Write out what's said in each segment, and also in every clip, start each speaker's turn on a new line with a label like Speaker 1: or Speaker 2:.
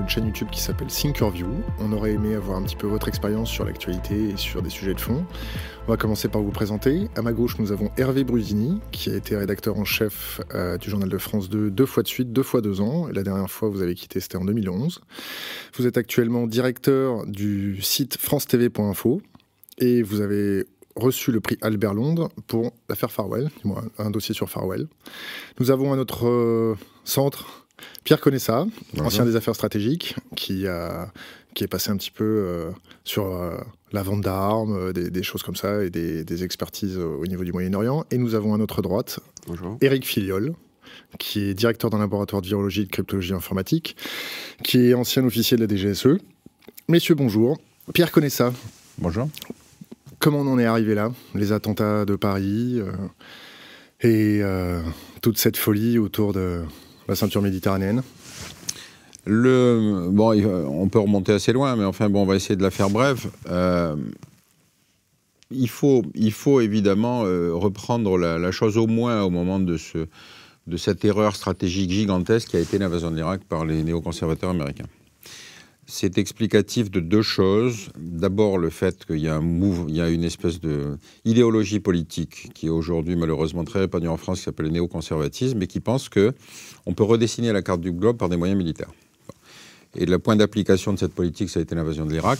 Speaker 1: une chaîne YouTube qui s'appelle Thinkerview. On aurait aimé avoir un petit peu votre expérience sur l'actualité et sur des sujets de fond. On va commencer par vous présenter. À ma gauche, nous avons Hervé Brusini, qui a été rédacteur en chef euh, du Journal de France 2 deux fois de suite, deux fois deux ans. La dernière fois, vous avez quitté, c'était en 2011. Vous êtes actuellement directeur du site france-tv.info et vous avez reçu le prix Albert Londres pour l'affaire Farwell, un dossier sur Farwell. Nous avons à notre euh, centre Pierre Conessa, ancien des affaires stratégiques, qui, a, qui est passé un petit peu euh, sur euh, la vente d'armes, des, choses comme ça, et des, expertises au niveau du Moyen-Orient. Et nous avons à notre droite Bonjour. Eric Filiol, qui est directeur d'un laboratoire de virologie et de cryptologie informatique, qui est ancien officier de la DGSE. Messieurs, bonjour. Pierre Conessa.
Speaker 2: Bonjour.
Speaker 1: Comment on en est arrivé là Les attentats de Paris euh, et euh, toute cette folie autour de la ceinture méditerranéenne
Speaker 2: le, bon, on peut remonter assez loin, mais enfin, bon, on va essayer de la faire brève. Euh, il, faut, il faut évidemment reprendre la, la, chose au moins au moment de, ce, de cette erreur stratégique gigantesque qui a été l'invasion de l'Irak par les néoconservateurs américains. C'est explicatif de deux choses. D'abord, le fait qu'il y a un il y a une espèce de idéologie politique qui est aujourd'hui malheureusement très répandue en France, qui s'appelle le néoconservatisme, et qui pense que on peut redessiner la carte du globe par des moyens militaires. Et le point d'application de cette politique, ça a été l'invasion de l'Irak.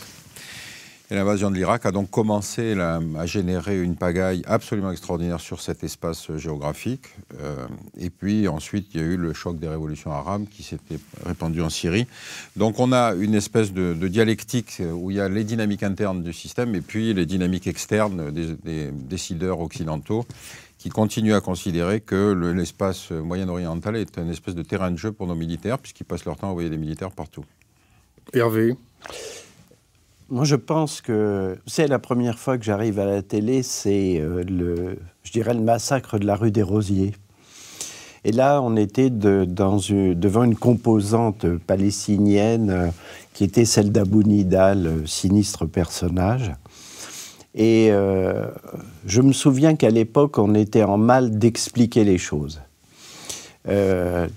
Speaker 2: Et l'invasion de l'Irak a donc commencé à générer une pagaille absolument extraordinaire sur cet espace géographique. Euh, et puis ensuite, il y a eu le choc des révolutions arabes qui s'était répandu en Syrie. Donc on a une espèce de, dialectique où il y a les dynamiques internes du système et puis les dynamiques externes des, décideurs occidentaux qui continuent à considérer que l'espace moyen-oriental est un espèce de terrain de jeu pour nos militaires, puisqu'ils passent leur temps à envoyer des militaires partout.
Speaker 1: Hervé
Speaker 3: moi, je pense que c'est la première fois que j'arrive à la télé, c'est euh, le, je dirais, le massacre de la rue des Rosiers. Et là, on était devant une composante palestinienne euh, qui était celle d'Abou Nidal, euh, sinistre personnage. Et je me souviens qu'à l'époque, on était en mal d'expliquer les choses. le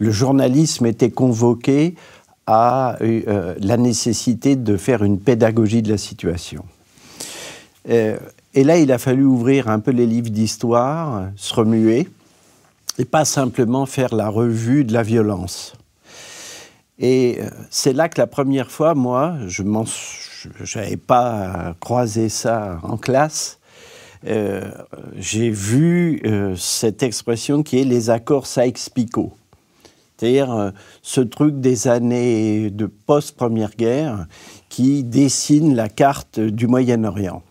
Speaker 3: journalisme était convoqué à euh, la nécessité de faire une pédagogie de la situation. Euh, et là, il a fallu ouvrir un peu les livres d'histoire, se remuer, et pas simplement faire la revue de la violence. Et euh, c'est là que la première fois, moi, je n'avais pas croisé ça en classe, j'ai vu cette expression qui est les accords Sykes-Picot. C'est-à-dire euh, ce truc des années de post-première guerre qui dessine la carte du Moyen-Orient.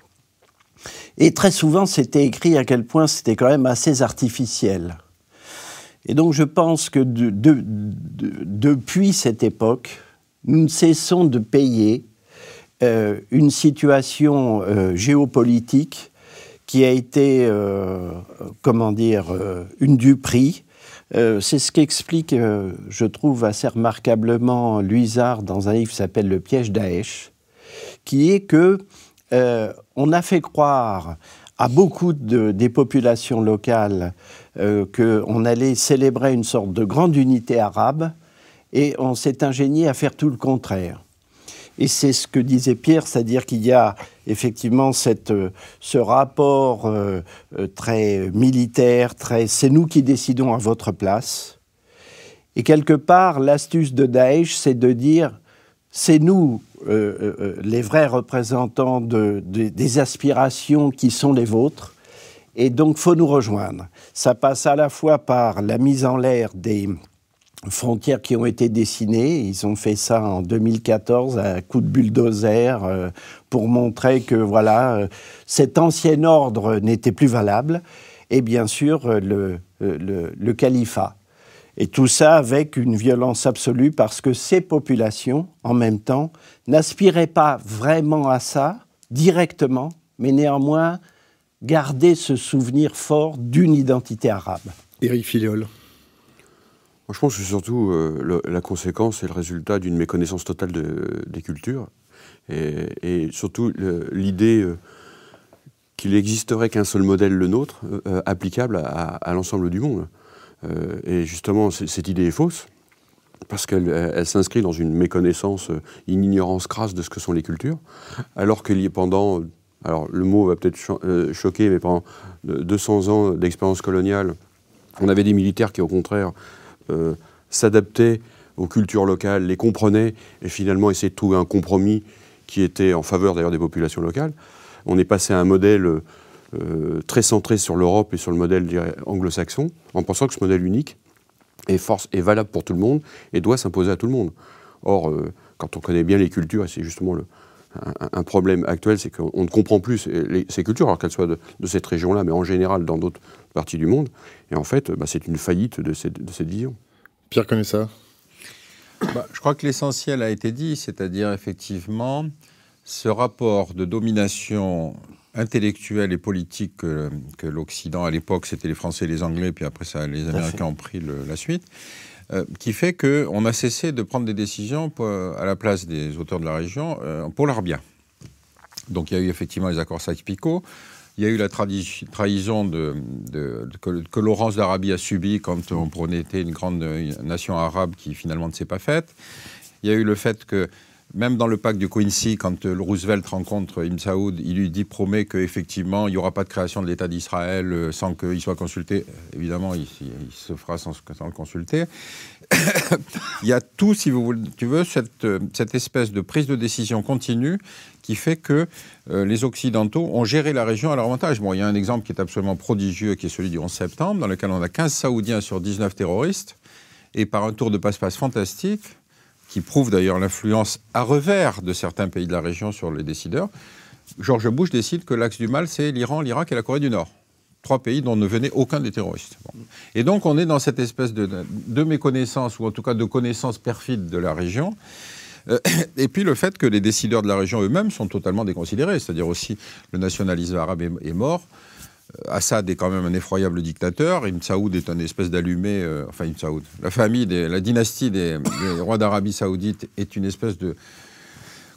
Speaker 3: Et très souvent, c'était écrit à quel point c'était quand même assez artificiel. Et donc je pense que depuis cette époque, nous ne cessons de payer euh, une situation euh, géopolitique qui a été, comment dire, une du prix, euh, c'est ce qu'explique, euh, je trouve assez remarquablement, Luisard dans un livre qui s'appelle Le piège Daesh, qui est que euh, on a fait croire à beaucoup des populations locales qu'on allait célébrer une sorte de grande unité arabe, et on s'est ingénié à faire tout le contraire. Et c'est ce que disait Pierre, c'est-à-dire qu'il y a effectivement cette, euh, ce rapport euh, euh, très militaire, très c'est nous qui décidons à votre place. Et quelque part, l'astuce de Daesh, c'est de dire c'est nous les vrais représentants de, des aspirations qui sont les vôtres. Et donc, faut nous rejoindre. Ça passe à la fois par la mise en l'air des, frontières qui ont été dessinées. Ils ont fait ça en 2014 à coup de bulldozer euh, pour montrer que voilà, euh, cet ancien ordre n'était plus valable. Et bien sûr, euh, le, le, le, califat. Et tout ça avec une violence absolue parce que ces populations, en même temps, n'aspiraient pas vraiment à ça directement, mais néanmoins gardaient ce souvenir fort d'une identité arabe.
Speaker 1: Éric Filiol
Speaker 4: je pense que surtout euh, la conséquence est le résultat d'une méconnaissance totale des cultures et, surtout l'idée euh, qu'il n'existerait qu'un seul modèle, le nôtre, euh, applicable à, l'ensemble du monde. et justement, cette idée est fausse parce qu'elle s'inscrit dans une méconnaissance, une ignorance crasse de ce que sont les cultures, alors a pendant, alors le mot va peut-être choquer, mais pendant 200 ans d'expérience coloniale, on avait des militaires qui, au contraire, s'adaptaient aux cultures locales, les comprenaient et finalement essayaient de trouver un compromis qui était en faveur d'ailleurs des populations locales. On est passé à un modèle euh, très centré sur l'Europe et sur le modèle anglo-saxon, en pensant que ce modèle unique est, force, est valable pour tout le monde et doit s'imposer à tout le monde. Or, euh, quand on connaît bien les cultures, et c'est justement le, un, problème actuel, c'est qu'on ne comprend plus ces, cultures, alors qu'elles soient de, cette région-là, mais en général dans d'autres parties du monde. Et en fait, bah, c'est une faillite de cette, de cette vision.
Speaker 1: Pierre connaît ça
Speaker 2: bah, je crois que l'essentiel a été dit, c'est-à-dire effectivement ce rapport de domination intellectuelle et politique que, l'Occident, à l'époque, c'était les Français et les Anglais, puis après ça, les Américains ont pris la suite, euh, qui fait qu'on a cessé de prendre des décisions à la place des auteurs de la région euh, pour leur bien. Donc il y a eu effectivement les accords Sykes-Picot, il y a eu la trahison de, que, Laurence d'Arabie a subie quand on promettait une grande nation arabe qui finalement ne s'est pas faite. Il y a eu le fait que même dans le pacte du Quincy, quand le Roosevelt rencontre Ibn Saoud, il lui dit, promet qu'effectivement, il n'y aura pas de création de l'État d'Israël euh, sans qu'il soit consulté. Évidemment, il, se fera sans, le consulter. il y a tout, si vous voulez, tu veux, cette, cette espèce de prise de décision continue qui fait que euh, les Occidentaux ont géré la région à leur avantage. Bon, il y a un exemple qui est absolument prodigieux, qui est celui du 11 septembre, dans lequel on a 15 Saoudiens sur 19 terroristes, et par un tour de passe-passe fantastique, qui prouve d'ailleurs l'influence à revers de certains pays de la région sur les décideurs, George Bush décide que l'axe du mal, c'est l'Iran, l'Irak et la Corée du Nord. Trois pays dont ne venait aucun des terroristes. Et donc on est dans cette espèce de, méconnaissance, ou en tout cas de connaissance perfide de la région, euh, et puis le fait que les décideurs de la région eux-mêmes sont totalement déconsidérés, c'est-à-dire aussi le nationalisme arabe est, mort. Euh, Assad est quand même un effroyable dictateur. Ibn Saoud est un espèce d'allumé. Euh, enfin, Ibn Saoud. La famille, la dynastie des, rois d'Arabie Saoudite est une espèce de.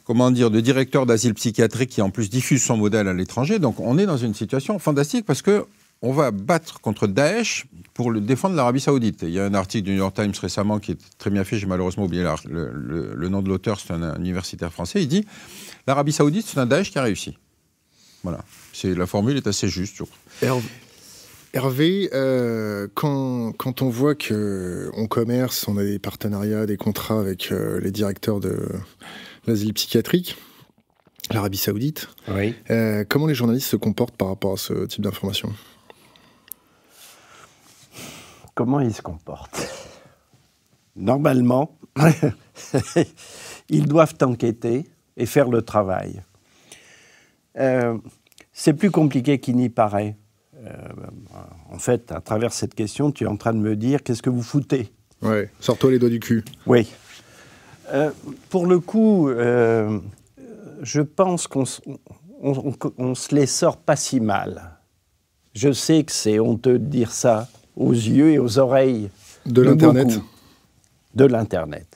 Speaker 2: Comment dire, de directeur d'asile psychiatrique qui en plus diffuse son modèle à l'étranger. Donc on est dans une situation fantastique parce que on va battre contre Daesh pour le défendre l'Arabie Saoudite. Il y a un article du New York Times récemment qui est très bien fait, j'ai malheureusement oublié le, nom de l'auteur, c'est un, universitaire français, il dit l'Arabie Saoudite, c'est un Daesh qui a réussi. Voilà, la formule est assez juste.
Speaker 1: Hervé, euh, quand, quand, on voit qu'on commerce, on a des partenariats, des contrats avec euh, les directeurs de l'asile psychiatrique, l'Arabie Saoudite, euh, comment les journalistes se comportent par rapport à ce type d'informations
Speaker 3: comment ils se comportent? Normalement, ils doivent enquêter et faire le travail. Euh, c'est plus compliqué qu'il n'y paraît. Euh, en fait, à travers cette question, tu es en train de me dire qu'est-ce que vous foutez?
Speaker 1: Ouais, sors-toi les doigts du cul.
Speaker 3: Oui. Euh, pour le coup, je pense qu'on on, se les sort pas si mal. Je sais que c'est honteux de dire ça, aux yeux et aux oreilles
Speaker 1: de l'Internet.
Speaker 3: De l'Internet.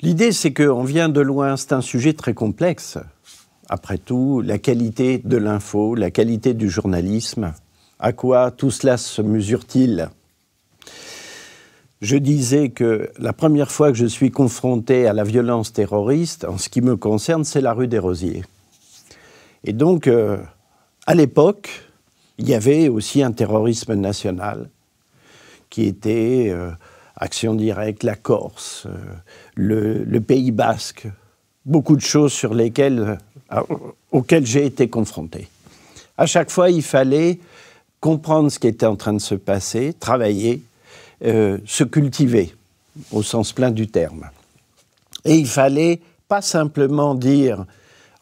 Speaker 3: L'idée, c'est qu'on vient de loin, c'est un sujet très complexe. Après tout, la qualité de l'info, la qualité du journalisme, à quoi tout cela se mesure-t-il? Je disais que la première fois que je suis confronté à la violence terroriste, en ce qui me concerne, c'est la rue des Rosiers. Et donc, euh, à l'époque, il y avait aussi un terrorisme national qui était euh, Action directe, la Corse, euh, le, Pays basque, beaucoup de choses sur lesquelles, euh, auxquelles j'ai été confronté. À chaque fois, il fallait comprendre ce qui était en train de se passer, travailler, se cultiver, au sens plein du terme. Et il fallait pas simplement dire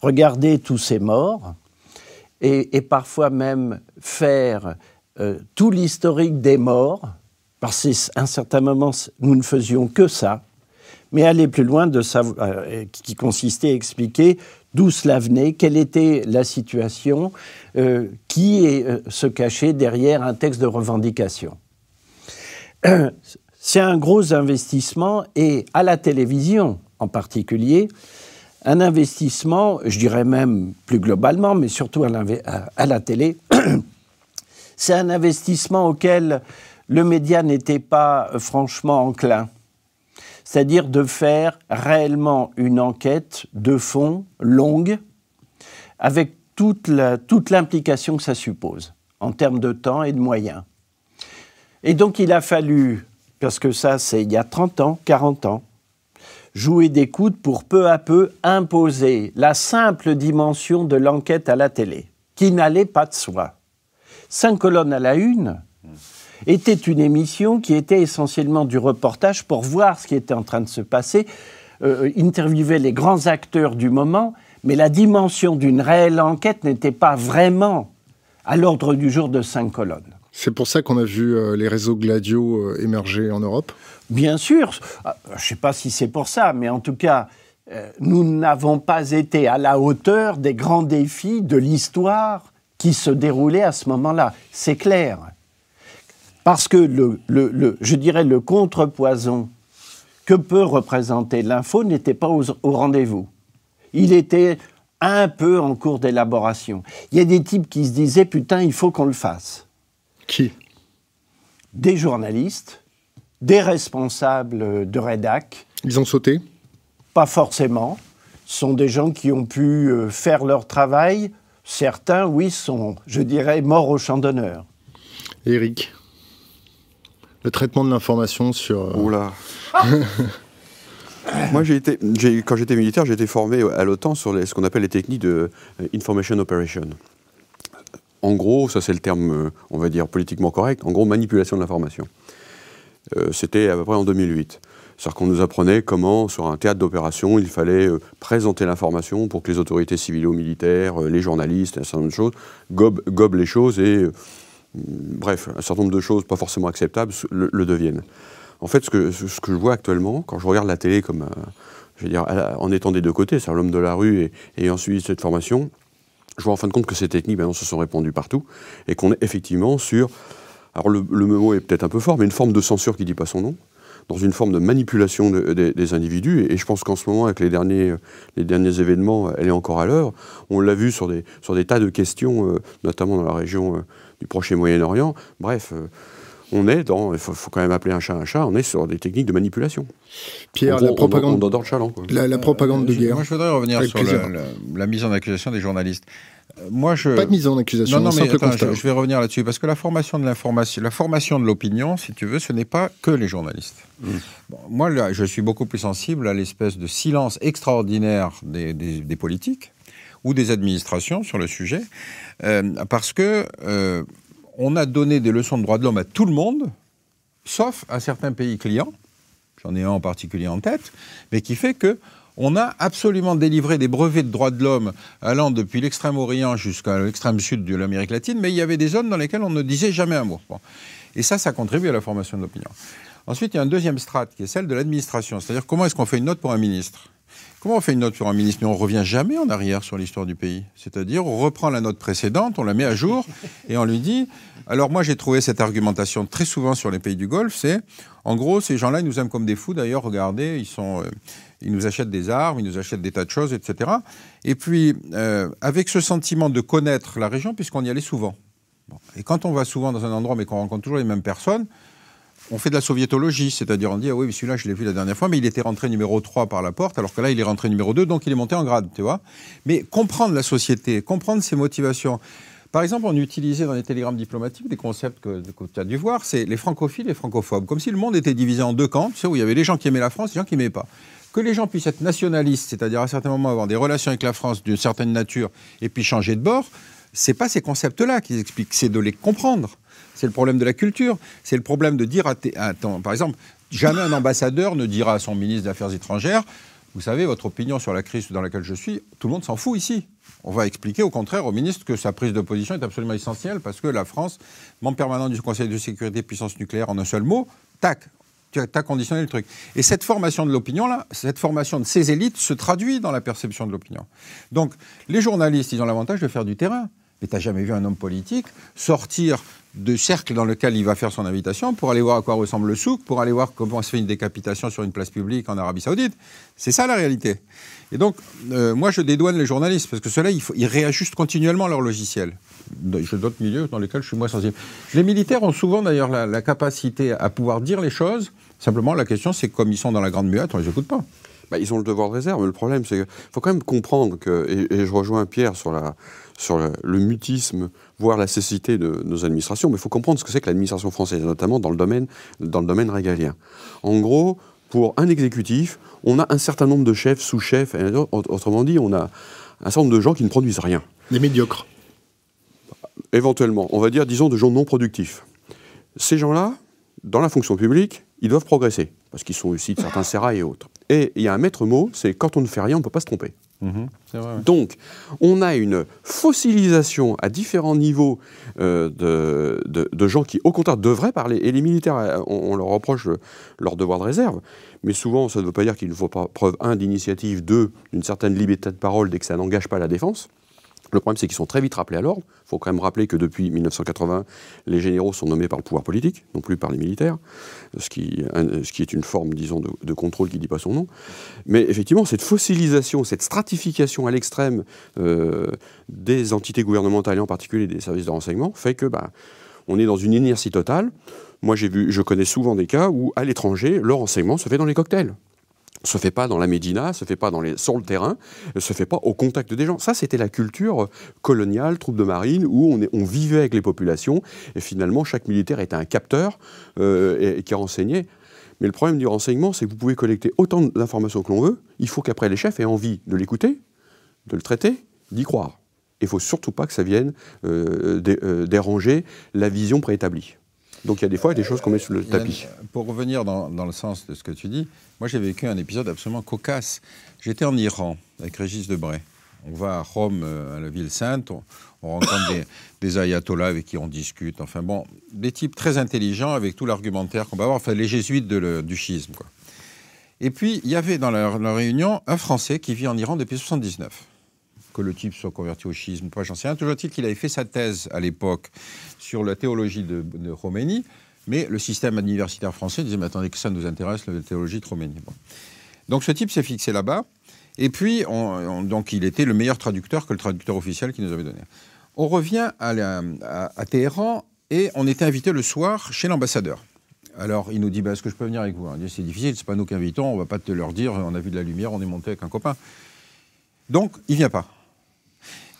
Speaker 3: regardez tous ces morts, et, parfois même faire euh, tout l'historique des morts, parce qu'à un certain moment, nous ne faisions que ça, mais aller plus loin, de savoir, euh, qui consistait à expliquer d'où cela venait, quelle était la situation, euh, qui est, se cachait derrière un texte de revendication. C'est un gros investissement et à la télévision en particulier, un investissement, je dirais même plus globalement, mais surtout à, la télé, C'est un investissement auquel le média n'était pas euh, franchement enclin. C'est-à-dire de faire réellement une enquête de fond longue, avec toute l'implication que ça suppose, en termes de temps et de moyens. Et donc il a fallu, parce que ça c'est il y a 30 ans, 40 ans, jouer des coudes pour peu à peu imposer la simple dimension de l'enquête à la télé, qui n'allait pas de soi. Cinq colonnes à la une était une émission qui était essentiellement du reportage pour voir ce qui était en train de se passer, euh, interviewer les grands acteurs du moment, mais la dimension d'une réelle enquête n'était pas vraiment à l'ordre du jour de cinq colonnes.
Speaker 1: C'est pour ça qu'on a vu euh, les réseaux Gladio euh, émerger en Europe?
Speaker 3: Bien sûr. Ah, je ne sais pas si c'est pour ça, mais en tout cas, euh, nous n'avons pas été à la hauteur des grands défis de l'histoire qui se déroulaient à ce moment-là. C'est clair. Parce que, le, je dirais, le contrepoison que peut représenter l'info n'était pas au rendez-vous. Il était un peu en cours d'élaboration. Il y a des types qui se disaient, putain, il faut qu'on le fasse.
Speaker 1: Qui?
Speaker 3: Des journalistes, des responsables de rédac.
Speaker 1: Ils ont sauté?
Speaker 3: Pas forcément. Ce sont des gens qui ont pu euh, faire leur travail. Certains, oui, sont, je dirais, morts au champ d'honneur.
Speaker 1: Eric, le traitement de l'information sur... Euh,
Speaker 4: Oula Moi, j'ai été, quand j'étais militaire, j'ai été formé à l'OTAN sur ce qu'on appelle les techniques de euh, information operation. En gros, ça c'est le terme, on va dire, politiquement correct, en gros, manipulation de l'information. Euh, c'était à peu près en 2008. C'est-à-dire qu'on nous apprenait comment, sur un théâtre d'opération, il fallait euh, présenter l'information pour que les autorités civiles ou militaires, euh, les journalistes, un certain nombre de choses, gobent, les choses et, bref, un certain nombre de choses pas forcément acceptables le, deviennent. En fait, ce que, je vois actuellement, quand je regarde la télé comme, je veux dire, en étant des deux côtés, c'est-à-dire l'homme de la rue et, et ensuite cette formation, je vois en fin de compte que ces techniques maintenant se sont répandues partout et qu'on est effectivement sur alors le, mot est peut-être un peu fort, mais une forme de censure qui ne dit pas son nom, dans une forme de manipulation des individus. Et, je pense qu'en ce moment, avec les derniers, les derniers événements, elle est encore à l'heure. On l'a vu sur des, sur des tas de questions, euh, notamment dans la région euh, du Proche et Moyen-Orient. Bref. Euh, on est dans, il faut, quand même appeler un chat un chat, on est sur des techniques de manipulation.
Speaker 1: Pierre, la propagande,
Speaker 4: on, chaland,
Speaker 1: La, propagande de guerre.
Speaker 2: Moi, je voudrais revenir sur la, mise en accusation des journalistes. Moi, je...
Speaker 1: Pas de mise en accusation,
Speaker 2: non, non, mais je, vais revenir là-dessus parce que la formation de l'information, la formation de l'opinion, si tu veux, ce n'est pas que les journalistes. Mm. moi, là, je suis beaucoup plus sensible à l'espèce de silence extraordinaire des, politiques ou des administrations sur le sujet, euh, parce que euh, on a donné des leçons de droits de l'homme à tout le monde, sauf à certains pays clients. J'en ai un en particulier en tête, mais qui fait que on a absolument délivré des brevets de droits de l'homme allant depuis l'extrême-orient jusqu'à l'extrême sud de l'Amérique latine, mais il y avait des zones dans lesquelles on ne disait jamais un mot. Et ça, ça contribue à la formation de l'opinion. Ensuite, il y a un deuxième strate qui est celle de l'administration, c'est-à-dire comment est-ce qu'on fait une note pour un ministre? Comment on fait une note sur un ministre? Mais on revient jamais en arrière sur l'histoire du pays. C'est-à-dire, on reprend la note précédente, on la met à jour et on lui dit. Alors moi, j'ai trouvé cette argumentation très souvent sur les pays du Golfe. C'est, en gros, ces gens-là, ils nous aiment comme des fous. D'ailleurs, regardez, ils sont, euh, ils nous achètent des armes, ils nous achètent des tas de choses, etc. Et puis, euh, avec ce sentiment de connaître la région, puisqu'on y allait souvent. Et quand on va souvent dans un endroit, mais qu'on rencontre toujours les mêmes personnes, on fait de la soviétologie, c'est-à-dire on dit, ah oui, celui-là, je l'ai vu la dernière fois, mais il était rentré numéro 3 par la porte, alors que là, il est rentré numéro 2, donc il est monté en grade, tu vois. Mais comprendre la société, comprendre ses motivations. Par exemple, on utilisait dans les télégrammes diplomatiques des concepts que, tu as dû voir, c'est les francophiles et les francophobes, comme si le monde était divisé en deux camps, tu sais, où il y avait les gens qui aimaient la France et les gens qui n'aimaient pas. Que les gens puissent être nationalistes, c'est-à-dire à certains moments avoir des relations avec la France d'une certaine nature et puis changer de bord, c'est pas ces concepts-là qui expliquent, c'est de les comprendre. C'est le problème de la culture. C'est le problème de dire à, par exemple, jamais un ambassadeur ne dira à son ministre des Affaires étrangères Vous savez, votre opinion sur la crise dans laquelle je suis, tout le monde s'en fout ici. On va expliquer au contraire au ministre que sa prise de position est absolument essentielle parce que la France, membre permanent du Conseil de sécurité puissance nucléaire en un seul mot, tac, tu as, conditionné le truc. Et cette formation de l'opinion-là, cette formation de ces élites se traduit dans la perception de l'opinion. Donc, les journalistes, ils ont l'avantage de faire du terrain. Mais tu jamais vu un homme politique sortir de cercle dans lequel il va faire son invitation pour aller voir à quoi ressemble le souk, pour aller voir comment se fait une décapitation sur une place publique en Arabie Saoudite. C'est ça la réalité. Et donc, euh, moi, je dédouane les journalistes parce que ceux-là, ils, réajustent continuellement leur logiciel. J'ai d'autres milieux dans lesquels je suis moins sensible. Les militaires ont souvent d'ailleurs la, la, capacité à pouvoir dire les choses. Simplement, la question, c'est comme ils sont dans la grande muette, on les écoute pas.
Speaker 4: Bah, ils ont le devoir de réserve. Mais le problème, c'est qu'il faut quand même comprendre que, et, et je rejoins Pierre sur la, sur le, le, mutisme, voire la cécité de nos administrations, mais il faut comprendre ce que c'est que l'administration française, notamment dans le, domaine, dans le domaine régalien. En gros, pour un exécutif, on a un certain nombre de chefs, sous-chefs, autrement dit, on a un certain nombre de gens qui ne produisent rien.
Speaker 1: Des médiocres.
Speaker 4: Éventuellement, on va dire, disons, de gens non productifs. Ces gens-là, dans la fonction publique, ils doivent progresser, parce qu'ils sont issus de certains sérails et autres. Et il y a un maître mot, c'est quand on ne fait rien, on ne peut pas se tromper.
Speaker 2: Ouais.
Speaker 4: Donc, on a une fossilisation à différents niveaux euh, de, de, gens qui, au contraire, devraient parler. Et les militaires, on, on leur reproche le, leur devoir de réserve. Mais souvent, ça ne veut pas dire qu'il ne faut pas preuve, un, d'initiative, deux, d'une certaine liberté de parole dès que ça n'engage pas la défense. Le problème, c'est qu'ils sont très vite rappelés à l'ordre. Il faut quand même rappeler que depuis 1980, les généraux sont nommés par le pouvoir politique, non plus par les militaires, ce qui, est une forme, disons, de, de contrôle qui ne dit pas son nom. Mais effectivement, cette fossilisation, cette stratification à l'extrême euh, des entités gouvernementales et en particulier des services de renseignement fait que bah, on est dans une inertie totale. Moi, j'ai vu, je connais souvent des cas où, à l'étranger, le renseignement se fait dans les cocktails se fait pas dans la médina, se fait pas dans les, sur le terrain, se fait pas au contact des gens. Ça, c'était la culture coloniale, troupe de marine, où on, est, on, vivait avec les populations, et finalement, chaque militaire était un capteur euh, et, qui renseignait. Mais le problème du renseignement, c'est que vous pouvez collecter autant d'informations que l'on veut, il faut qu'après les chefs aient envie de l'écouter, de le traiter, d'y croire. Il faut surtout pas que ça vienne euh, euh, déranger la vision préétablie. Donc il y a des fois des choses qu'on met sous le tapis.
Speaker 2: Pour revenir dans, dans, le sens de ce que tu dis, moi j'ai vécu un épisode absolument cocasse. J'étais en Iran avec Régis Debray. On va à Rome, à la ville sainte, on, on rencontre des, des, ayatollahs avec qui on discute. Enfin bon, des types très intelligents avec tout l'argumentaire qu'on va avoir. Enfin les jésuites de le, du schisme. Quoi. Et puis il y avait dans leur, leur réunion un Français qui vit en Iran depuis 79 que le type soit converti au schisme, pas j'en sais rien. Toujours est-il qu'il avait fait sa thèse à l'époque sur la théologie de, de mais le système universitaire français disait mais attendez que ça nous intéresse la théologie de Khomeini. Donc ce type s'est fixé là-bas, et puis on, on, donc il était le meilleur traducteur que le traducteur officiel qu'il nous avait donné. On revient à Téhéran et on était invité le soir chez l'ambassadeur. Alors il nous dit bah, est-ce que je peux venir avec vous? C'est difficile, c'est pas nous qui invitons, on va pas te leur dire on a vu de la lumière, on est monté avec un copain. Donc il vient pas.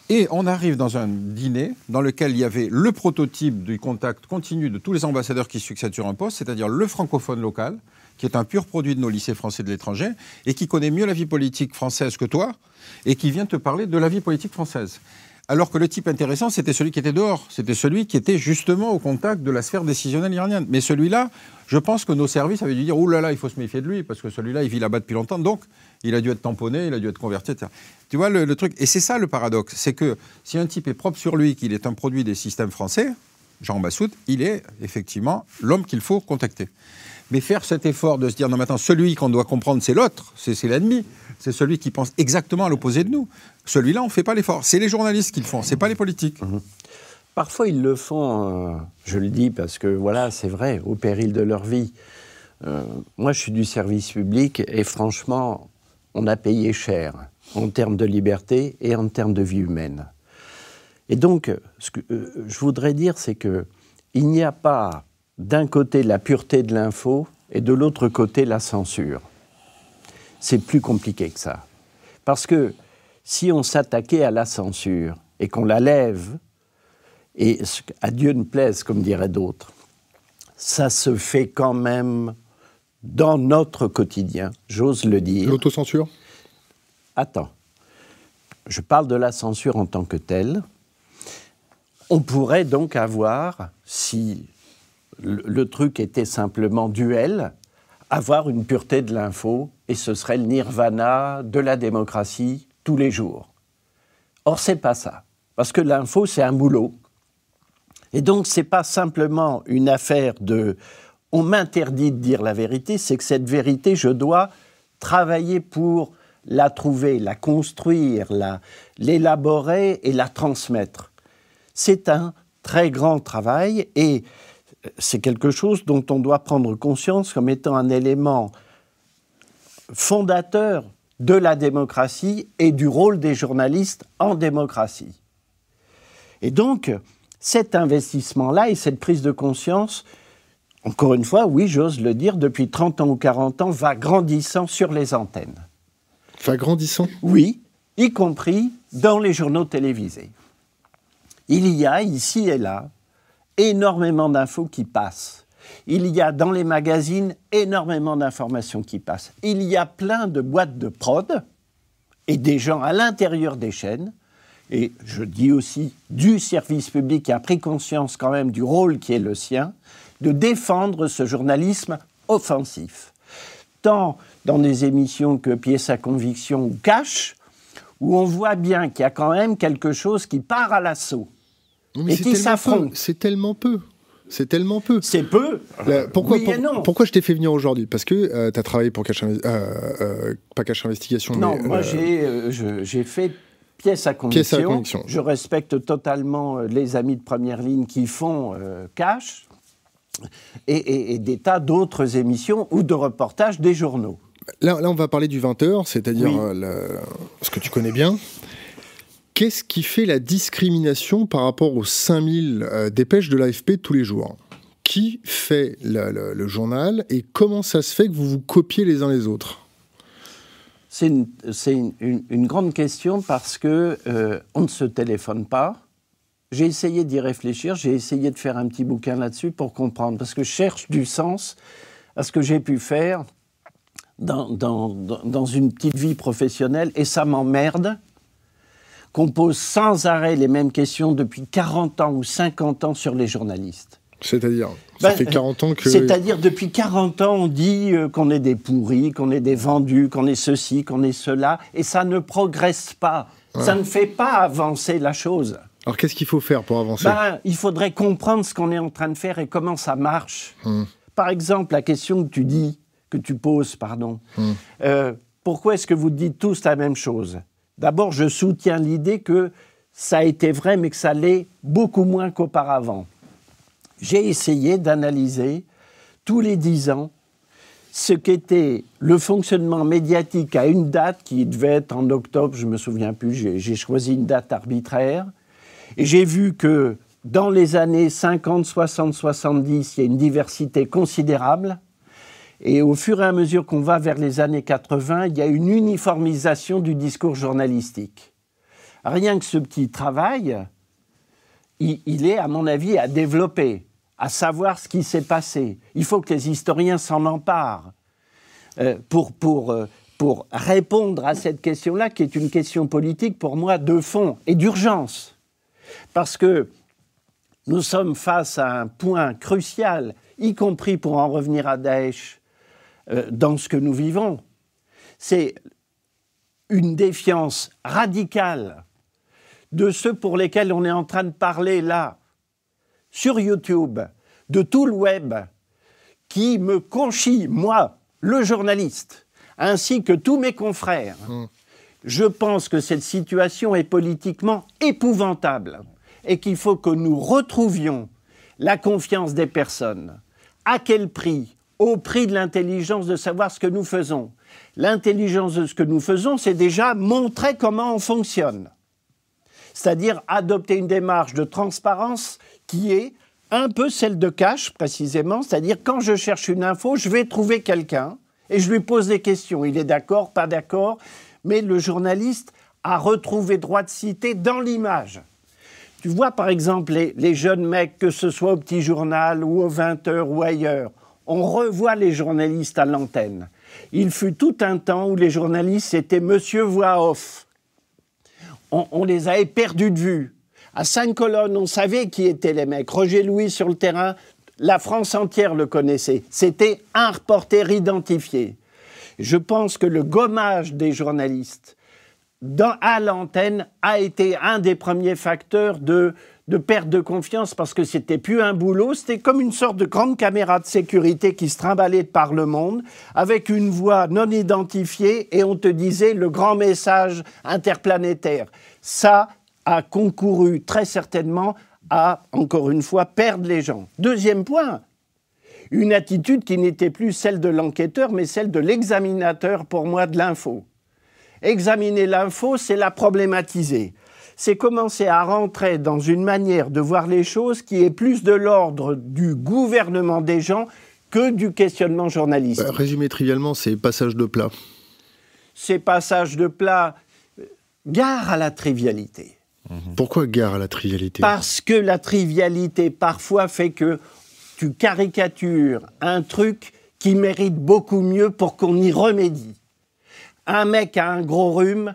Speaker 2: Et on arrive dans un dîner dans lequel il y avait le prototype du contact continu de tous les ambassadeurs qui succèdent sur un poste, c'est-à-dire le francophone local, qui est un pur produit de nos lycées français de l'étranger, et qui connaît mieux la vie politique française que toi, et qui vient te parler de la vie politique française. Alors que le type intéressant, c'était celui qui était dehors, c'était celui qui était justement au contact de la sphère décisionnelle iranienne. Mais celui-là, je pense que nos services avaient dû dire, oh là là, il faut se méfier de lui, parce que celui-là, il vit là-bas depuis longtemps, donc il a dû être tamponné, il a dû être converti, etc. Tu vois le, truc Et c'est ça le paradoxe, c'est que si un type est propre sur lui, qu'il est un produit des systèmes français, Jean Bassoud, il est effectivement l'homme qu'il faut contacter. Mais faire cet effort de se dire, non, maintenant, celui qu'on doit comprendre, c'est l'autre, c'est l'ennemi, c'est celui qui pense exactement à l'opposé de nous. Celui-là, on ne fait pas l'effort. C'est les journalistes qui le font, c'est pas les politiques.
Speaker 3: Mmh. Parfois, ils le font, euh, je le dis parce que, voilà, c'est vrai, au péril de leur vie. Euh, moi, je suis du service public et franchement, on a payé cher en termes de liberté et en termes de vie humaine. Et donc, ce que euh, je voudrais dire, c'est que il n'y a pas d'un côté la pureté de l'info et de l'autre côté la censure. C'est plus compliqué que ça. Parce que si on s'attaquait à la censure et qu'on la lève, et à Dieu ne plaise, comme diraient d'autres, ça se fait quand même dans notre quotidien, j'ose le dire.
Speaker 1: L'autocensure?
Speaker 3: Attends. Je parle de la censure en tant que telle. On pourrait donc avoir, si le, le truc était simplement duel, avoir une pureté de l'info, et ce serait le nirvana de la démocratie tous les jours. Or, c'est pas ça. Parce que l'info, c'est un boulot. Et donc, c'est pas simplement une affaire de on m'interdit de dire la vérité, c'est que cette vérité, je dois travailler pour la trouver, la construire, l'élaborer et la transmettre. C'est un très grand travail et c'est quelque chose dont on doit prendre conscience comme étant un élément fondateur de la démocratie et du rôle des journalistes en démocratie. Et donc, cet investissement-là et cette prise de conscience, encore une fois, oui, j'ose le dire, depuis 30 ans ou 40 ans, va grandissant sur les antennes.
Speaker 1: Va grandissant?
Speaker 3: Oui, y compris dans les journaux télévisés. Il y a ici et là énormément d'infos qui passent. Il y a dans les magazines énormément d'informations qui passent. Il y a plein de boîtes de prod et des gens à l'intérieur des chaînes. Et je dis aussi du service public qui a pris conscience quand même du rôle qui est le sien, de défendre ce journalisme offensif. Tant dans des émissions que Pièce à conviction ou Cash, où on voit bien qu'il y a quand même quelque chose qui part à l'assaut et qui s'affronte.
Speaker 1: C'est tellement peu. C'est tellement peu.
Speaker 3: C'est peu.
Speaker 1: pourquoi, pourquoi je t'ai fait venir aujourd'hui? Parce que euh, tu as travaillé pour Cache, euh, euh, pas Cache Investigation.
Speaker 3: Non, moi j'ai fait pièce à, conviction. pièce à conviction. Je respecte totalement les amis de première ligne qui font Cache et, des tas d'autres émissions ou de reportages des journaux.
Speaker 1: Là, là, on va parler du 20h, c'est-à-dire ce que tu connais bien. Qu'est-ce qui fait la discrimination par rapport aux 5000 euh, dépêches de l'AFP tous les jours? Qui fait le, journal et comment ça se fait que vous vous copiez les uns les autres?
Speaker 3: C'est une, grande question parce que euh, on ne se téléphone pas. J'ai essayé d'y réfléchir, j'ai essayé de faire un petit bouquin là-dessus pour comprendre, parce que je cherche du sens à ce que j'ai pu faire dans, dans, une petite vie professionnelle et ça m'emmerde qu'on pose sans arrêt les mêmes questions depuis 40 ans ou 50 ans sur les journalistes.
Speaker 1: C'est-à-dire Ça ben, fait 40 ans que...
Speaker 3: C'est-à-dire depuis 40 ans, on dit euh, qu'on est des pourris, qu'on est des vendus, qu'on est ceci, qu'on est cela, et ça ne progresse pas. Ça ne fait pas avancer la chose.
Speaker 1: Alors qu'est-ce qu'il faut faire pour avancer
Speaker 3: ben, Il faudrait comprendre ce qu'on est en train de faire et comment ça marche. Hum. Par exemple, la question que tu dis, que tu poses, pardon. Hum. Euh, pourquoi est-ce que vous dites tous la même chose? D'abord, je soutiens l'idée que ça a été vrai, mais que ça l'est beaucoup moins qu'auparavant. J'ai essayé d'analyser tous les dix ans ce qu'était le fonctionnement médiatique à une date qui devait être en octobre, je ne me souviens plus, j'ai choisi une date arbitraire, et j'ai vu que dans les années 50, 60, 70, il y a une diversité considérable, et au fur et à mesure qu'on va vers les années 80, il y a une uniformisation du discours journalistique. Rien que ce petit travail, il, est, à mon avis, à développer, à savoir ce qui s'est passé. Il faut que les historiens s'en emparent euh, pour, pour, euh, pour répondre à cette question-là, qui est une question politique pour moi de fond et d'urgence. Parce que nous sommes face à un point crucial, y compris pour en revenir à Daesh, euh, dans ce que nous vivons. C'est une défiance radicale de ceux pour lesquels on est en train de parler là, sur YouTube, de tout le web, qui me conchit, moi, le journaliste, ainsi que tous mes confrères. Mmh. Je pense que cette situation est politiquement épouvantable et qu'il faut que nous retrouvions la confiance des personnes. À quel prix? Au prix de l'intelligence de savoir ce que nous faisons. L'intelligence de ce que nous faisons, c'est déjà montrer comment on fonctionne. C'est-à-dire adopter une démarche de transparence qui est un peu celle de cash, précisément. C'est-à-dire quand je cherche une info, je vais trouver quelqu'un et je lui pose des questions. Il est d'accord, pas d'accord, mais le journaliste a retrouvé droit de cité dans l'image. Tu vois par exemple les, jeunes mecs, que ce soit au petit journal ou au 20h ou ailleurs, on revoit les journalistes à l'antenne. Il fut tout un temps où les journalistes étaient monsieur voix off. On, les avait perdus de vue. À cinq colonnes, on savait qui étaient les mecs. Roger Louis sur le terrain, la France entière le connaissait. C'était un reporter identifié. Je pense que le gommage des journalistes à l'antenne a été un des premiers facteurs de de perte de confiance parce que c'était plus un boulot, c'était comme une sorte de grande caméra de sécurité qui se trimballait par le monde avec une voix non identifiée et on te disait le grand message interplanétaire. Ça a concouru très certainement à, encore une fois, perdre les gens. Deuxième point, une attitude qui n'était plus celle de l'enquêteur, mais celle de l'examinateur, pour moi, de l'info. Examiner l'info, c'est la problématiser. C'est commencer à rentrer dans une manière de voir les choses qui est plus de l'ordre du gouvernement des gens que du questionnement journalistique.
Speaker 1: Bah, résumé trivialement, c'est passage de plat.
Speaker 3: Ces passages de plat, gare à la trivialité.
Speaker 1: Pourquoi gare à la trivialité?
Speaker 3: Parce que la trivialité parfois fait que tu caricatures un truc qui mérite beaucoup mieux pour qu'on y remédie. Un mec a un gros rhume,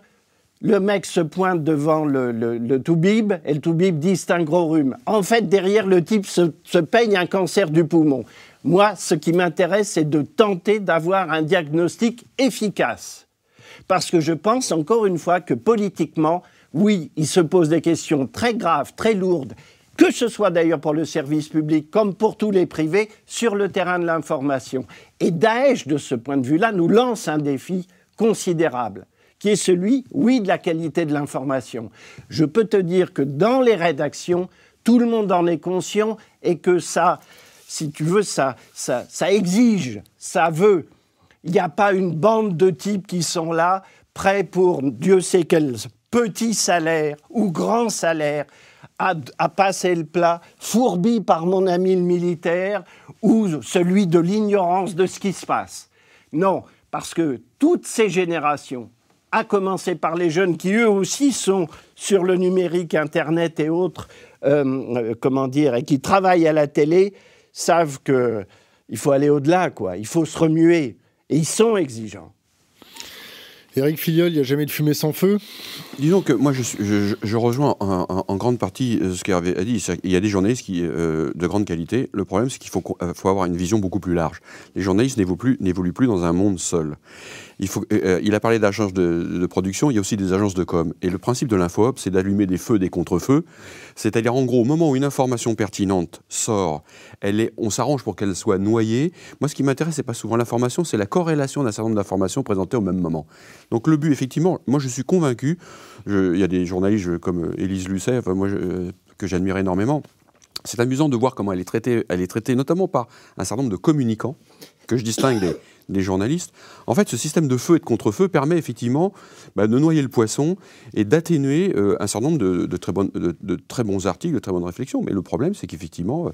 Speaker 3: le mec se pointe devant le, le, toubib et le toubib dit c'est un gros rhume. En fait, derrière, le type se, se peigne un cancer du poumon. Moi, ce qui m'intéresse, c'est de tenter d'avoir un diagnostic efficace. Parce que je pense encore une fois que politiquement, oui, il se pose des questions très graves, très lourdes, que ce soit d'ailleurs pour le service public comme pour tous les privés, sur le terrain de l'information. Et Daesh, de ce point de vue-là, nous lance un défi considérable, qui est celui, oui, de la qualité de l'information. Je peux te dire que dans les rédactions, tout le monde en est conscient et que ça, si tu veux, ça, ça, ça exige, ça veut. Il n'y a pas une bande de types qui sont là, prêts pour Dieu sait quels petits salaires ou grands salaires à, passer le plat, fourbi par mon ami le militaire ou celui de l'ignorance de ce qui se passe. Non, parce que toutes ces générations, à commencer par les jeunes qui eux aussi sont sur le numérique, Internet et autres, euh, euh, comment dire, et qui travaillent à la télé, savent qu'il faut aller au-delà, quoi. Il faut se remuer. Et ils sont exigeants.
Speaker 1: Éric Filiol, il n'y a jamais de fumée sans feu
Speaker 4: Disons que moi, je, rejoins en, grande partie euh, ce qu'Hervé a dit. Il y a des journalistes qui, euh, de grande qualité. Le problème, c'est qu'il faut, euh, faut, avoir une vision beaucoup plus large. Les journalistes n'évoluent plus dans un monde seul. Il, faut, il a parlé d'agences de, production, il y a aussi des agences de com. Et le principe de l'info c'est d'allumer des feux, des contre-feux. C'est-à-dire, en gros, au moment où une information pertinente sort, on s'arrange pour qu'elle soit noyée. Moi, ce qui m'intéresse, c'est pas souvent l'information, c'est la corrélation d'un certain nombre d'informations présentées au même moment. Donc, le but, effectivement, moi, je suis convaincu. il y a des journalistes comme euh, Élise Lucet, euh, que j'admire énormément. C'est amusant de voir comment elle est traitée. Elle est traitée notamment par un certain nombre de communicants que je distingue des, des journalistes. En fait, ce système de feu et de contre-feu permet effectivement bah, de noyer le poisson et d'atténuer euh, un certain nombre de, très bons articles, de très bonnes réflexions. Mais le problème, c'est qu'effectivement, euh,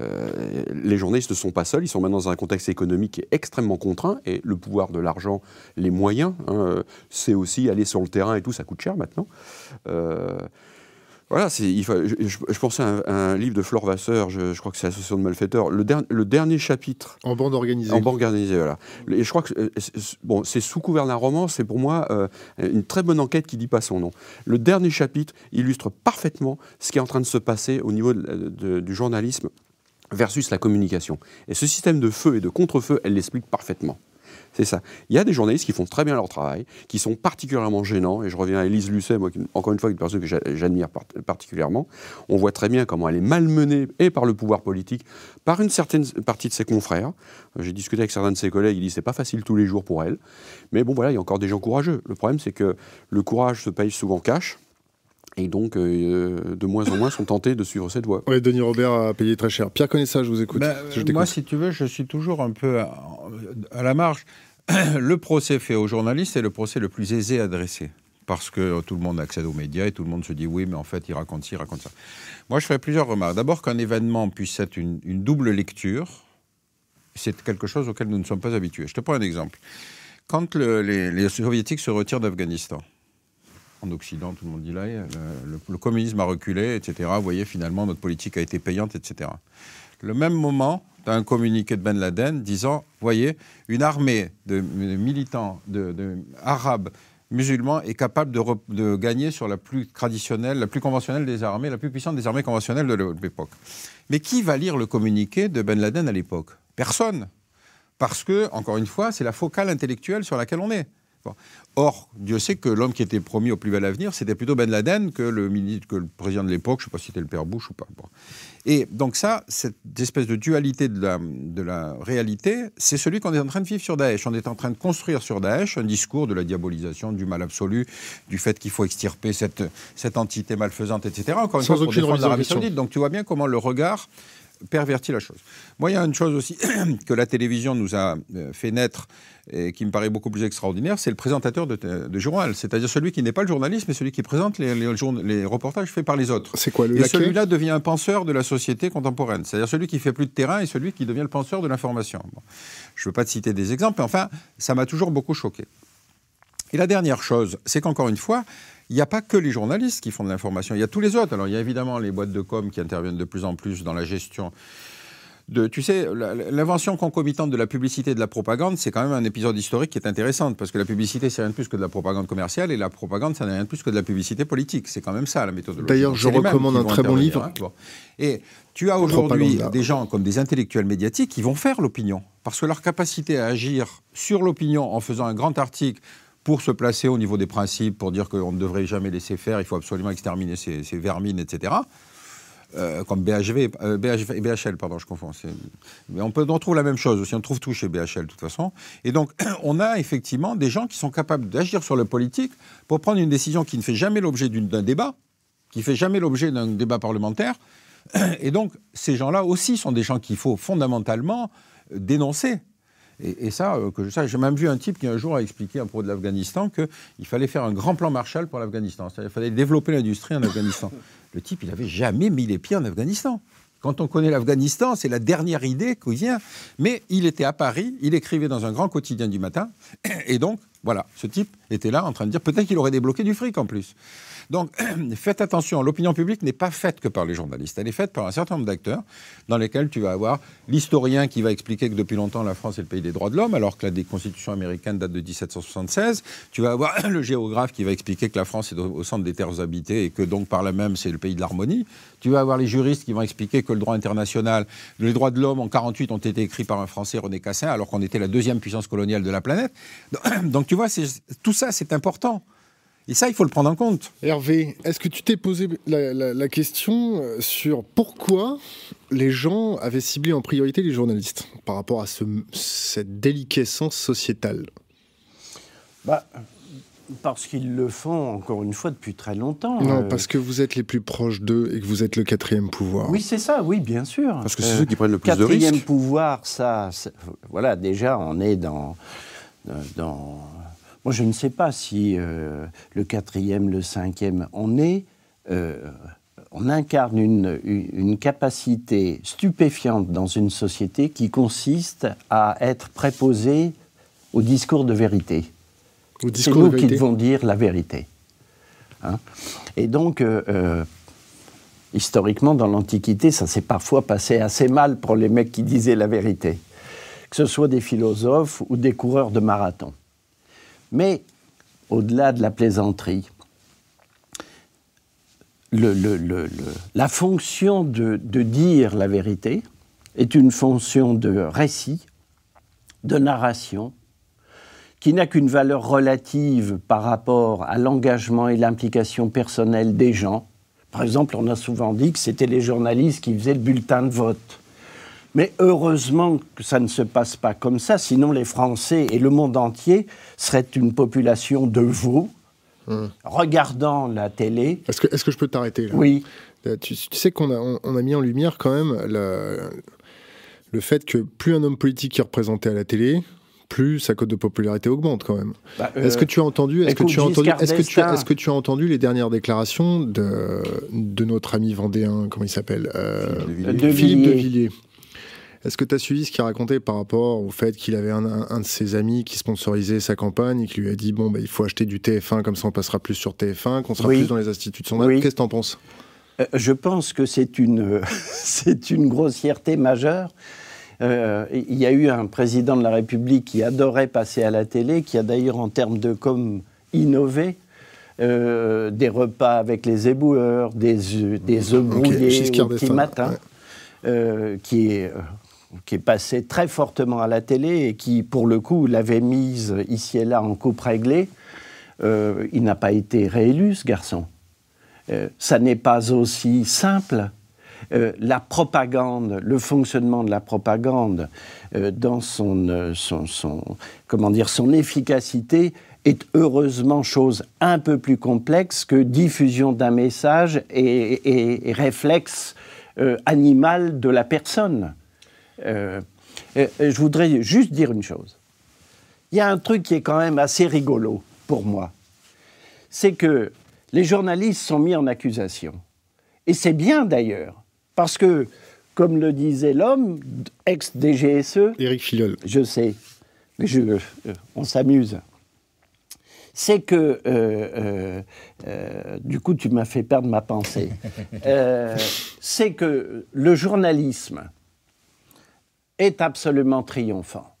Speaker 4: euh, les journalistes ne sont pas seuls, ils sont maintenant dans un contexte économique qui est extrêmement contraint et le pouvoir de l'argent, les moyens, hein, c'est aussi aller sur le terrain et tout, ça coûte cher maintenant. Voilà, il je, pensais à un, livre de Flore Vasseur, je, crois que c'est Association de malfaiteurs, le, le, dernier chapitre.
Speaker 1: En bande organisée.
Speaker 4: En bande organisée, voilà. Et je crois que euh, bon, c'est sous couvert d'un roman, c'est pour moi euh, une très bonne enquête qui dit pas son nom. Le dernier chapitre illustre parfaitement ce qui est en train de se passer au niveau du journalisme versus la communication. Et ce système de feu et de contre-feu, elle l'explique parfaitement. C'est ça. Il y a des journalistes qui font très bien leur travail, qui sont particulièrement gênants, et je reviens à Élise Lucet, encore une fois, une personne que j'admire particulièrement. On voit très bien comment elle est malmenée, et par le pouvoir politique, par une certaine partie de ses confrères. J'ai discuté avec certains de ses collègues, ils disent c'est pas facile tous les jours pour elle. Mais bon, voilà, il y a encore des gens courageux. Le problème, c'est que le courage se paye souvent cash. Et donc, euh, de moins en moins sont tentés de suivre cette voie.
Speaker 1: Oui, Denis Robert a payé très cher. Pierre ça, je vous écoute.
Speaker 2: Ben, moi, si tu veux, je suis toujours un peu à, la marge. le procès fait aux journalistes est le procès le plus aisé à dresser. Parce que tout le monde accède aux médias et tout le monde se dit oui, mais en fait, il raconte ci, il raconte ça. Moi, je ferai plusieurs remarques. D'abord, qu'un événement puisse être une, double lecture, c'est quelque chose auquel nous ne sommes pas habitués. Je te prends un exemple. Quand les, les soviétiques se retirent d'Afghanistan, en Occident, tout le monde dit là, le, communisme a reculé, etc. Vous voyez, finalement, notre politique a été payante, etc. Le même moment, tu un communiqué de Ben Laden disant, voyez, une armée de, militants de, arabes musulmans est capable de, gagner sur la plus traditionnelle, la plus conventionnelle des armées, la plus puissante des armées conventionnelles de l'époque. Mais qui va lire le communiqué de Ben Laden à l'époque? Personne. Parce que, encore une fois, c'est la focale intellectuelle sur laquelle on est. Or, Dieu sait que l'homme qui était promis au plus bel avenir, c'était plutôt Ben Laden que le, ministre, que le président de l'époque, je ne sais pas si c'était le père Bush ou pas. Et donc ça, cette espèce de dualité de la, de la réalité, c'est celui qu'on est en train de vivre sur Daesh. On est en train de construire sur Daesh un discours de la diabolisation, du mal absolu, du fait qu'il faut extirper cette, cette entité malfaisante, etc. Encore une
Speaker 1: Sans
Speaker 2: fois, pour
Speaker 1: aucune
Speaker 2: défendre l'Arabie. Saoudite. Donc tu vois bien comment le regard pervertit la chose. Moi, il y a une chose aussi que la télévision nous a euh, fait naître et qui me paraît beaucoup plus extraordinaire, c'est le présentateur de, de journal, c'est-à-dire celui qui n'est pas le journaliste, mais celui qui présente les, les, journa- les reportages faits par les autres.
Speaker 1: C'est quoi le
Speaker 2: Et celui-là devient un penseur de la société contemporaine, c'est-à-dire celui qui fait plus de terrain et celui qui devient le penseur de l'information. Bon. Je ne veux pas te citer des exemples, mais enfin, ça m'a toujours beaucoup choqué. Et la dernière chose, c'est qu'encore une fois, il n'y a pas que les journalistes qui font de l'information, il y a tous les autres. Alors il y a évidemment les boîtes de com qui interviennent de plus en plus dans la gestion de, tu sais, l'invention concomitante de la publicité et de la propagande, c'est quand même un épisode historique qui est intéressant, parce que la publicité, c'est rien de plus que de la propagande commerciale, et la propagande, ça n'est rien de plus que de la publicité politique. C'est quand même ça, la méthodologie.
Speaker 1: D'ailleurs, je recommande un très bon livre.
Speaker 2: hein. Bon. Et tu as aujourd'hui des gens comme des intellectuels médiatiques qui vont faire l'opinion, parce que leur capacité à agir sur l'opinion en faisant un grand article pour se placer au niveau des principes, pour dire qu'on ne devrait jamais laisser faire, il faut absolument exterminer ces, vermines, etc. Euh, comme BHV, euh, BHV, BHL, pardon, je confonds. Mais on, peut, on trouve la même chose aussi, on trouve tout chez BHL de toute façon. Et donc, on a effectivement des gens qui sont capables d'agir sur le politique pour prendre une décision qui ne fait jamais l'objet d'un débat, qui fait jamais l'objet d'un débat parlementaire. Et donc, ces gens-là aussi sont des gens qu'il faut fondamentalement dénoncer. Et, et ça, euh, que je sache, j'ai même vu un type qui un jour a expliqué à propos de l'Afghanistan qu'il fallait faire un grand plan Marshall pour l'Afghanistan. C'est-à-dire qu'il fallait développer l'industrie en Afghanistan. Le type, il n'avait jamais mis les pieds en Afghanistan. Quand on connaît l'Afghanistan, c'est la dernière idée qui vient. Mais il était à Paris, il écrivait dans un grand quotidien du matin. Et donc, voilà, ce type était là en train de dire peut-être qu'il aurait débloqué du fric en plus. Donc, faites attention, l'opinion publique n'est pas faite que par les journalistes, elle est faite par un certain nombre d'acteurs dans lesquels tu vas avoir l'historien qui va expliquer que depuis longtemps la France est le pays des droits de l'homme, alors que la constitution américaine date de 1776. Tu vas avoir le géographe qui va expliquer que la France est au, au centre des terres habitées et que donc par là même c'est le pays de l'harmonie. Tu vas avoir les juristes qui vont expliquer que le droit international, les droits de l'homme en 48 ont été écrits par un Français, René Cassin, alors qu'on était la deuxième puissance coloniale de la planète. Donc tu vois, tout ça c'est important. Et ça, il faut le prendre en compte.
Speaker 1: Hervé, est-ce que tu t'es posé la, la- la question euh, sur pourquoi les gens avaient ciblé en priorité les journalistes par rapport à ce- cette déliquescence sociétale?
Speaker 3: Bah, parce qu'ils le font, encore une fois, depuis très longtemps.
Speaker 1: Non,
Speaker 3: Euh,
Speaker 1: parce que vous êtes les plus proches d'eux et que vous êtes le quatrième pouvoir.
Speaker 3: Oui, c'est ça, oui, bien sûr.
Speaker 4: Parce que c'est
Speaker 3: Euh,
Speaker 4: ceux qui prennent le plus de
Speaker 3: Quatrième
Speaker 4: risques.
Speaker 3: pouvoir, ça, voilà, déjà, on est dans, dans. Moi, je ne sais pas si euh, le quatrième, le cinquième, on est. euh, on incarne une, capacité stupéfiante dans une société qui consiste à être préposé au discours de vérité.
Speaker 1: Au
Speaker 3: C'est nous qui devons dire la vérité. Hein Et donc, euh, historiquement, dans l'Antiquité, ça s'est parfois passé assez mal pour les mecs qui disaient la vérité, que ce soit des philosophes ou des coureurs de marathon. Mais, au-delà de la plaisanterie, la fonction de, de dire la vérité est une fonction de récit, de narration, qui n'a qu'une valeur relative par rapport à l'engagement et l'implication personnelle des gens. Par exemple, on a souvent dit que c'était les journalistes qui faisaient le bulletin de vote. Mais heureusement que ça ne se passe pas comme ça, sinon les Français et le monde entier seraient une population de veaux, regardant la télé.
Speaker 1: Est-ce que, je peux t'arrêter là?
Speaker 3: Oui,
Speaker 1: Euh, Tu, tu sais qu'on a, on, on a mis en lumière quand même le, le fait que plus un homme politique est représenté à la télé, plus sa cote de popularité augmente quand même.
Speaker 3: Bah,
Speaker 1: Est-ce
Speaker 3: euh,
Speaker 1: que tu as entendu Est-ce que tu as entendu Est-ce que tu as,
Speaker 3: d'Estaing.
Speaker 1: est-ce que tu as entendu les dernières déclarations de, de notre ami vendéen Comment il s'appelle Euh,
Speaker 4: Philippe de Villiers.
Speaker 3: De
Speaker 1: Philippe de
Speaker 3: Villiers.
Speaker 1: Est-ce que tu as suivi ce qu'il racontait par rapport au fait qu'il avait un, un- un de ses amis qui sponsorisait sa campagne et qui lui a dit bon bah, il faut acheter du TF1 comme ça on passera plus sur TF1, qu'on sera
Speaker 3: Oui.
Speaker 1: plus dans les instituts de sondage.
Speaker 3: Oui.
Speaker 1: Qu'est-ce que t'en penses?
Speaker 3: Euh, Je pense que c'est une, c'est une grossièreté majeure. Euh, il y a eu un président de la République qui adorait passer à la télé, qui a d'ailleurs en termes de com innové. euh, des repas avec les éboueurs, des œufs, des œufs
Speaker 1: Ok,
Speaker 3: brouillés au petit matin,
Speaker 1: ouais.
Speaker 3: euh, qui est, euh, qui est passé très fortement à la télé et qui, pour le coup, l'avait mise ici et là en coupe réglée, euh, il n'a pas été réélu, ce garçon. Euh, ça n'est pas aussi simple. Euh, la propagande, le fonctionnement de la propagande dans son, son, comment dire, son efficacité est heureusement chose un peu plus complexe que diffusion d'un message et, réflexe animal de la personne. Je voudrais juste dire une chose. Il y a un truc qui est quand même assez rigolo pour moi, c'est que les journalistes sont mis en accusation. Et c'est bien d'ailleurs, parce que, comme le disait l'homme, ex-DGSE...
Speaker 1: Éric Filleul.
Speaker 3: Je sais, mais je, euh, on s'amuse. C'est que, euh, euh, du coup, tu m'as fait perdre ma pensée. c'est que le journalisme est absolument triomphant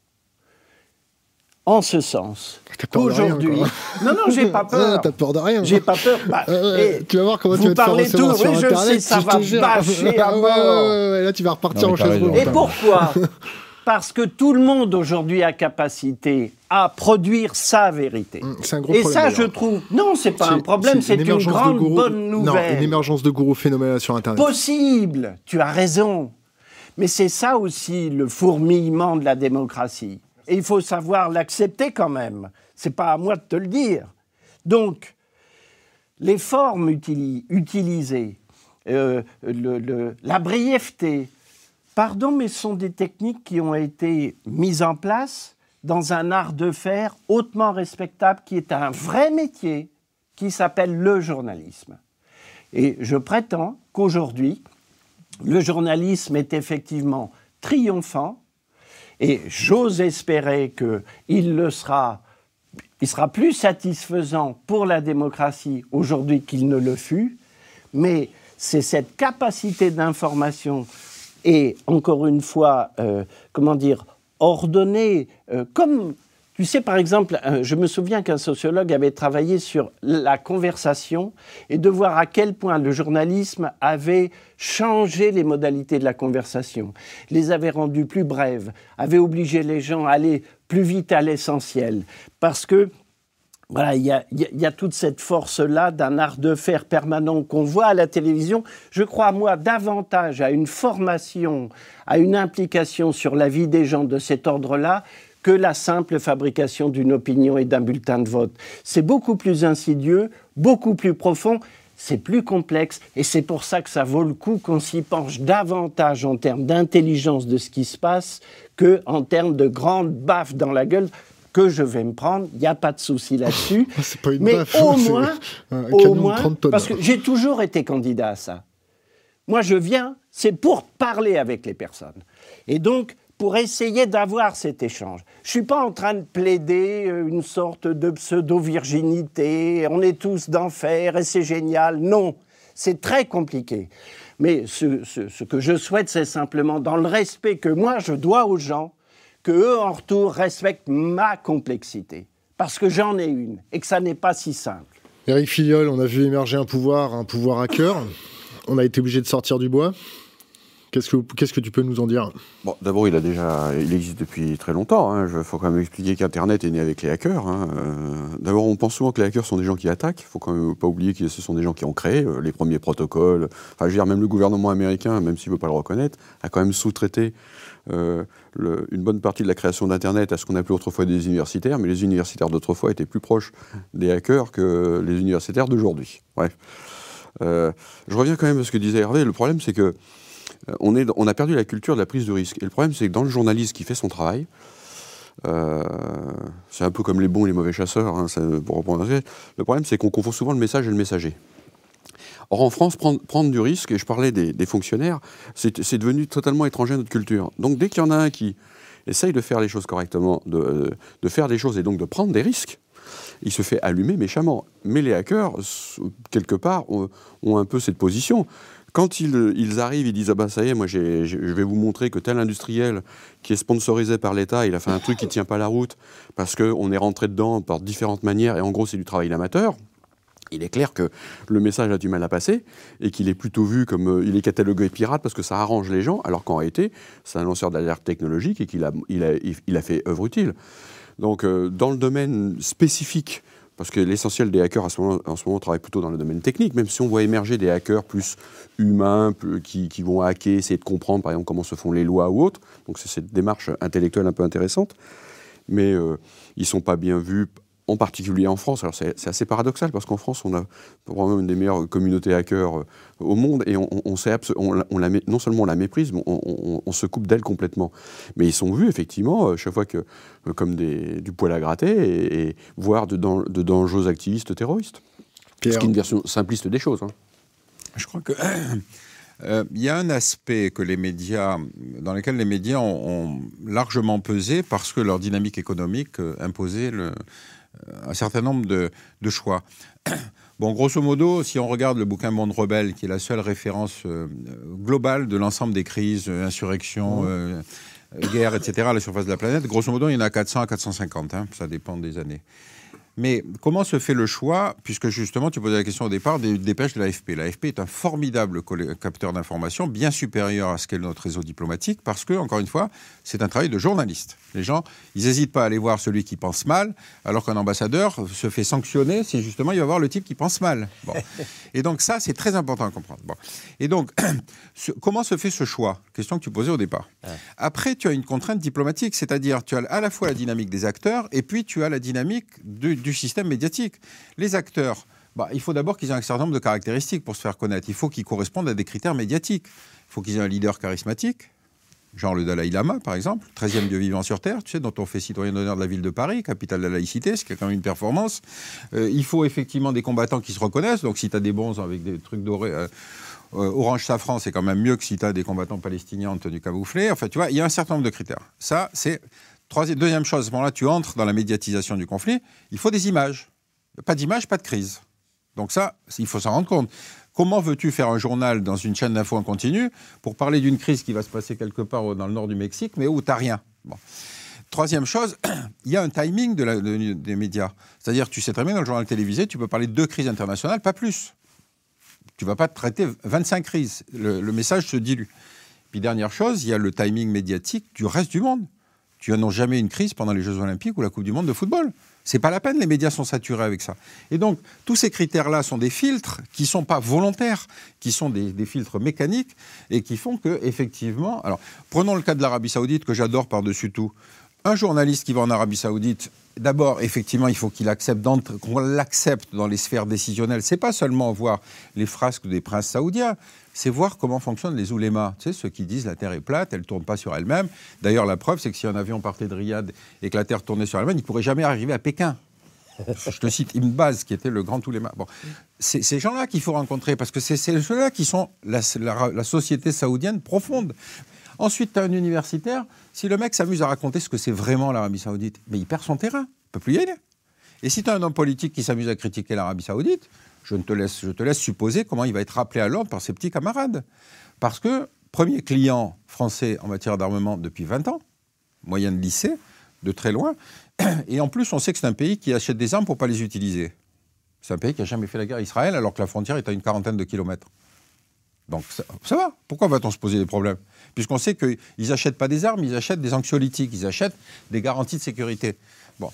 Speaker 3: en ce sens qu'aujourd'hui.
Speaker 1: Non, non, j'ai pas peur. T'as peur de rien.
Speaker 3: J'ai pas peur. Bah,
Speaker 1: tu vas voir comment tu vas te faire recevoir sur
Speaker 3: oui, je sais, ça va bâcher à mort.
Speaker 1: là, tu vas repartir en chaise
Speaker 3: Et pourquoi Parce que tout le monde aujourd'hui a capacité à produire sa vérité.
Speaker 1: Hum, c'est un gros
Speaker 3: Et
Speaker 1: problème.
Speaker 3: Et ça, je trouve. Non, c'est pas un problème, c'est une, une grande bonne nouvelle.
Speaker 1: Non, une émergence de gourous phénoménale sur Internet.
Speaker 3: Possible, tu as raison. Mais c'est ça aussi le fourmillement de la démocratie. Et il faut savoir l'accepter quand même. C'est pas à moi de te le dire. Donc, les formes utilisées, euh, la brièveté, pardon, mais ce sont des techniques qui ont été mises en place dans un art de faire hautement respectable qui est un vrai métier qui s'appelle le journalisme. Et je prétends qu'aujourd'hui, le journalisme est effectivement triomphant et j'ose espérer qu'il sera, il sera plus satisfaisant pour la démocratie aujourd'hui qu'il ne le fut, mais c'est cette capacité d'information et, encore une fois, euh, comment dire, ordonnée, euh, comme tu sais, par exemple, euh, je me souviens qu'un sociologue avait travaillé sur la conversation et de voir à quel point le journalisme avait changé les modalités de la conversation, les avait rendues plus brèves, avait obligé les gens à aller plus vite à l'essentiel. Parce que voilà, il y, a, toute cette force-là d'un art de faire permanent qu'on voit à la télévision. Je crois, moi, davantage à une formation, à une implication sur la vie des gens de cet ordre-là que la simple fabrication d'une opinion et d'un bulletin de vote. C'est beaucoup plus insidieux, beaucoup plus profond, c'est plus complexe et c'est pour ça que ça vaut le coup qu'on s'y penche davantage en termes d'intelligence de ce qui se passe que en termes de grandes baffes dans la gueule que je vais me prendre, il n'y a pas de souci là-dessus.
Speaker 1: pas une
Speaker 3: Mais
Speaker 1: baffe,
Speaker 3: au moins, au moins parce que j'ai toujours été candidat à ça. Moi, je viens, c'est pour parler avec les personnes. Et donc, pour essayer d'avoir cet échange. Je ne suis pas en train de plaider euh, une sorte de pseudo-virginité, on est tous d'enfer et c'est génial. Non, c'est très compliqué. Mais ce, que je souhaite, c'est simplement, dans le respect que moi je dois aux gens, que eux en retour respectent ma complexité. Parce que j'en ai une et que ça n'est pas si simple.
Speaker 1: Eric Filiol, on a vu émerger un pouvoir, un pouvoir à cœur. On a été obligé de sortir du bois. Qu'est-ce que, tu peux nous en dire?
Speaker 4: D'abord, il existe depuis très longtemps. Il hein. faut quand même expliquer qu'Internet est né avec les hackers. Hein. Euh, d'abord, on pense souvent que les hackers sont des gens qui attaquent. Il faut quand même pas oublier que ce sont des gens qui ont créé euh, les premiers protocoles. Enfin, je veux dire, même le gouvernement américain, même s'il ne veut pas le reconnaître, a quand même sous-traité euh, une bonne partie de la création d'Internet à ce qu'on appelait autrefois des universitaires. Mais les universitaires d'autrefois étaient plus proches des hackers que les universitaires d'aujourd'hui. Bref. je reviens quand même à ce que disait Hervé. Le problème, c'est que euh, on, a perdu la culture de la prise de risque. Et le problème, c'est que dans le journaliste qui fait son travail, euh, c'est un peu comme les bons et les mauvais chasseurs, hein, pour Le problème, c'est qu'on confond souvent le message et le messager. Or, en France, prendre, du risque, et je parlais des, fonctionnaires, c'est devenu totalement étranger à notre culture. Donc, dès qu'il y en a un qui essaye de faire les choses correctement, de, faire des choses et donc de prendre des risques, il se fait allumer méchamment. Mais les hackers, quelque part, ont un peu cette position. Quand ils, arrivent, ils disent Ah bah ça y est, moi je vais vous montrer que tel industriel qui est sponsorisé par l'État, il a fait un truc qui ne tient pas la route parce qu'on est rentré dedans par différentes manières et en gros c'est du travail d'amateur. il est clair que le message a du mal à passer et qu'il est plutôt vu comme euh, il est catalogué pirate parce que ça arrange les gens, alors qu'en réalité, c'est un lanceur d'alerte technologique et qu'il a, il a, il a fait œuvre utile. Donc, euh, dans le domaine spécifique, parce que l'essentiel des hackers en ce moment travaille plutôt dans le domaine technique, même si on voit émerger des hackers plus humains, qui, qui, vont hacker, essayer de comprendre par exemple comment se font les lois ou autres. Donc c'est cette démarche intellectuelle un peu intéressante. Mais euh, ils ne sont pas bien vus en particulier en France. Alors c'est assez paradoxal parce qu'en France, on a probablement une des meilleures communautés hackers euh, au monde et on, on, on, la, non seulement on la méprise, mais on, se coupe d'elle complètement. Mais ils sont vus effectivement euh, chaque fois que, euh, comme des, du poil à gratter et, voire de, de, dangereux activistes terroristes. Ce qui est une version simpliste des choses. Hein.
Speaker 2: Je crois que il y a un aspect que les médias, dans lequel les médias ont, largement pesé parce que leur dynamique économique imposait le, un certain nombre de, choix. Bon, grosso modo, si on regarde le bouquin Monde Rebelle, qui est la seule référence euh, globale de l'ensemble des crises, euh, insurrections, mmh. euh, guerres, etc., à la surface de la planète, grosso modo, il y en a 400 à 450, hein, ça dépend des années. Mais comment se fait le choix, puisque justement tu posais la question au départ, des dépêches de l'AFP L'AFP est un formidable capteur d'informations, bien supérieur à ce qu'est notre réseau diplomatique, parce que, encore une fois, c'est un travail de journaliste. Les gens, ils n'hésitent pas à aller voir celui qui pense mal, alors qu'un ambassadeur se fait sanctionner si justement il va voir le type qui pense mal. Et donc ça, c'est très important à comprendre. Bon. Et donc, comment se fait ce choix? Question que tu posais au départ. Après, tu as une contrainte diplomatique, c'est-à-dire tu as à la fois la dynamique des acteurs et puis tu as la dynamique du, du système médiatique. Les acteurs, bah, il faut d'abord qu'ils aient un certain nombre de caractéristiques pour se faire connaître. Il faut qu'ils correspondent à des critères médiatiques. Il faut qu'ils aient un leader charismatique, genre le Dalai Lama, par exemple, 13e dieu vivant sur Terre, tu sais, dont on fait citoyen d'honneur de la ville de Paris, capitale de la laïcité, ce qui est quand même une performance. Euh, il faut effectivement des combattants qui se reconnaissent, donc si tu as des bons avec des trucs dorés. Euh, euh, orange safran, c'est quand même mieux que si tu as des combattants palestiniens en tenue camouflée. Enfin, tu vois, il y a un certain nombre de critères. Ça, c'est Deuxième chose, à ce moment-là, tu entres dans la médiatisation du conflit, il faut des images. Pas d'image, pas de crise. Donc ça, il faut s'en rendre compte. Comment veux-tu faire un journal dans une chaîne d'infos en continu pour parler d'une crise qui va se passer quelque part dans le nord du Mexique, mais où tu n'as rien Troisième chose, il y a un timing de des médias. C'est-à-dire, tu sais très bien, dans le journal télévisé, tu peux parler de deux crises internationales, pas plus. Tu ne vas pas traiter 25 crises. Le, le message se dilue. Puis dernière chose, il y a le timing médiatique du reste du monde. Tu n'annonces jamais une crise pendant les Jeux Olympiques ou la Coupe du Monde de football. C'est pas la peine, les médias sont saturés avec ça. Et donc, tous ces critères-là sont des filtres qui ne sont pas volontaires, qui sont des, des, filtres mécaniques et qui font que, effectivement. Alors, prenons le cas de l'Arabie Saoudite, que j'adore par-dessus tout. Un journaliste qui va en Arabie Saoudite, d'abord, effectivement, il faut qu'il accepte qu'on l'accepte dans les sphères décisionnelles. C'est pas seulement voir les frasques des princes saoudiens, c'est voir comment fonctionnent les oulémas. Tu sais, ceux qui disent la Terre est plate, elle ne tourne pas sur elle-même. D'ailleurs, la preuve, c'est que si un avion partait de Riyad et que la Terre tournait sur elle-même, il ne pourrait jamais arriver à Pékin. Je te cite Ibn Baz, qui était le grand ouléma. Bon, c'est ces gens-là qu'il faut rencontrer, parce que c'est ceux-là qui sont la, la, société saoudienne profonde. Ensuite, tu as un universitaire. Si le mec s'amuse à raconter ce que c'est vraiment l'Arabie saoudite, mais il perd son terrain. Il peut plus y aller. Et si tu as un homme politique qui s'amuse à critiquer l'Arabie saoudite, je, te laisse, je te laisse supposer comment il va être rappelé à l'ordre par ses petits camarades. Parce que, premier client français en matière d'armement depuis 20 ans, moyen de lycée, de très loin, et en plus, on sait que c'est un pays qui achète des armes pour ne pas les utiliser. C'est un pays qui n'a jamais fait la guerre à Israël alors que la frontière est à une quarantaine de kilomètres. Donc ça, va. Pourquoi va-t-on se poser des problèmes? Puisqu'on sait qu'ils n'achètent pas des armes, ils achètent des anxiolytiques, ils achètent des garanties de sécurité. Bon.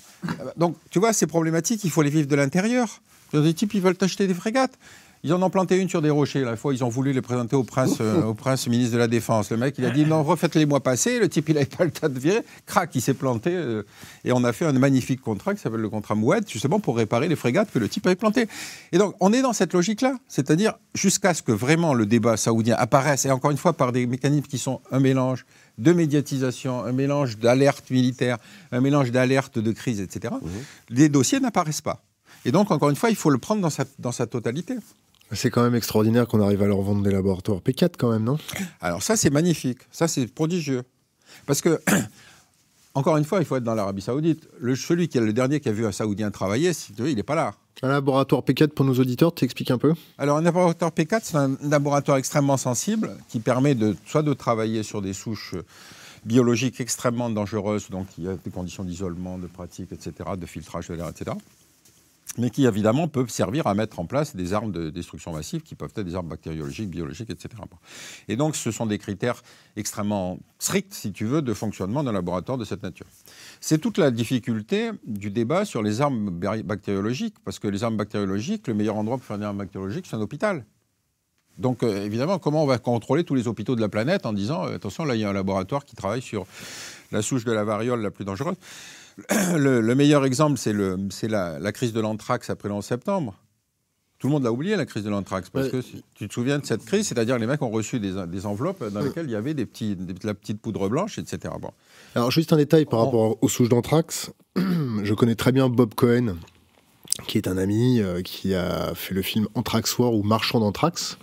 Speaker 2: Donc, tu vois, ces problématiques, il faut les vivre de l'intérieur. Des types, ils veulent acheter des frégates. Ils en ont planté une sur des rochers. La fois, ils ont voulu les présenter au prince, euh, au prince ministre de la Défense. Le mec, il a dit non, refaites-les mois passés. Le type, il n'avait pas le temps de virer. Crac, il s'est planté. Euh, et on a fait un magnifique contrat qui s'appelle le contrat Moued, justement pour réparer les frégates que le type avait plantées. Et donc, on est dans cette logique-là. C'est-à-dire, jusqu'à ce que vraiment le débat saoudien apparaisse, et encore une fois, par des mécanismes qui sont un mélange de médiatisation, un mélange d'alerte militaire, un mélange d'alerte de crise, etc., mmh. les dossiers n'apparaissent pas. Et donc, encore une fois, il faut le prendre dans sa, dans sa totalité.
Speaker 1: C'est quand même extraordinaire qu'on arrive à leur vendre des laboratoires P4 quand même, non?
Speaker 2: Alors ça, c'est magnifique. Ça, c'est prodigieux. Parce que, encore une fois, il faut être dans l'Arabie Saoudite. Le, celui qui est le dernier qui a vu un Saoudien travailler, il n'est pas là.
Speaker 1: Un laboratoire P4 pour nos auditeurs, tu expliques un peu?
Speaker 2: Alors, un laboratoire P4, c'est un laboratoire extrêmement sensible qui permet de, soit de travailler sur des souches biologiques extrêmement dangereuses, donc il y a des conditions d'isolement, de pratique, etc., de filtrage de l'air, etc mais qui évidemment peuvent servir à mettre en place des armes de destruction massive qui peuvent être des armes bactériologiques, biologiques, etc. Et donc ce sont des critères extrêmement stricts, si tu veux, de fonctionnement d'un laboratoire de cette nature. C'est toute la difficulté du débat sur les armes bactériologiques, parce que les armes bactériologiques, le meilleur endroit pour faire des armes bactériologiques, c'est un hôpital. Donc euh, évidemment, comment on va contrôler tous les hôpitaux de la planète en disant, euh, attention, là il y a un laboratoire qui travaille sur la souche de la variole la plus dangereuse? le, meilleur exemple, c'est la, la, crise de l'anthrax après le 11 septembre. Tout le monde l'a oublié, la crise de l'anthrax, parce que tu te souviens de cette crise, c'est-à-dire les mecs ont reçu des, enveloppes dans lesquelles il y avait des petits, de la petite poudre blanche, etc. Bon.
Speaker 1: Alors juste un détail par rapport aux souches d'anthrax. Je connais très bien Bob Cohen, qui est un ami euh, qui a fait le film Anthrax War ou Marchand d'anthrax.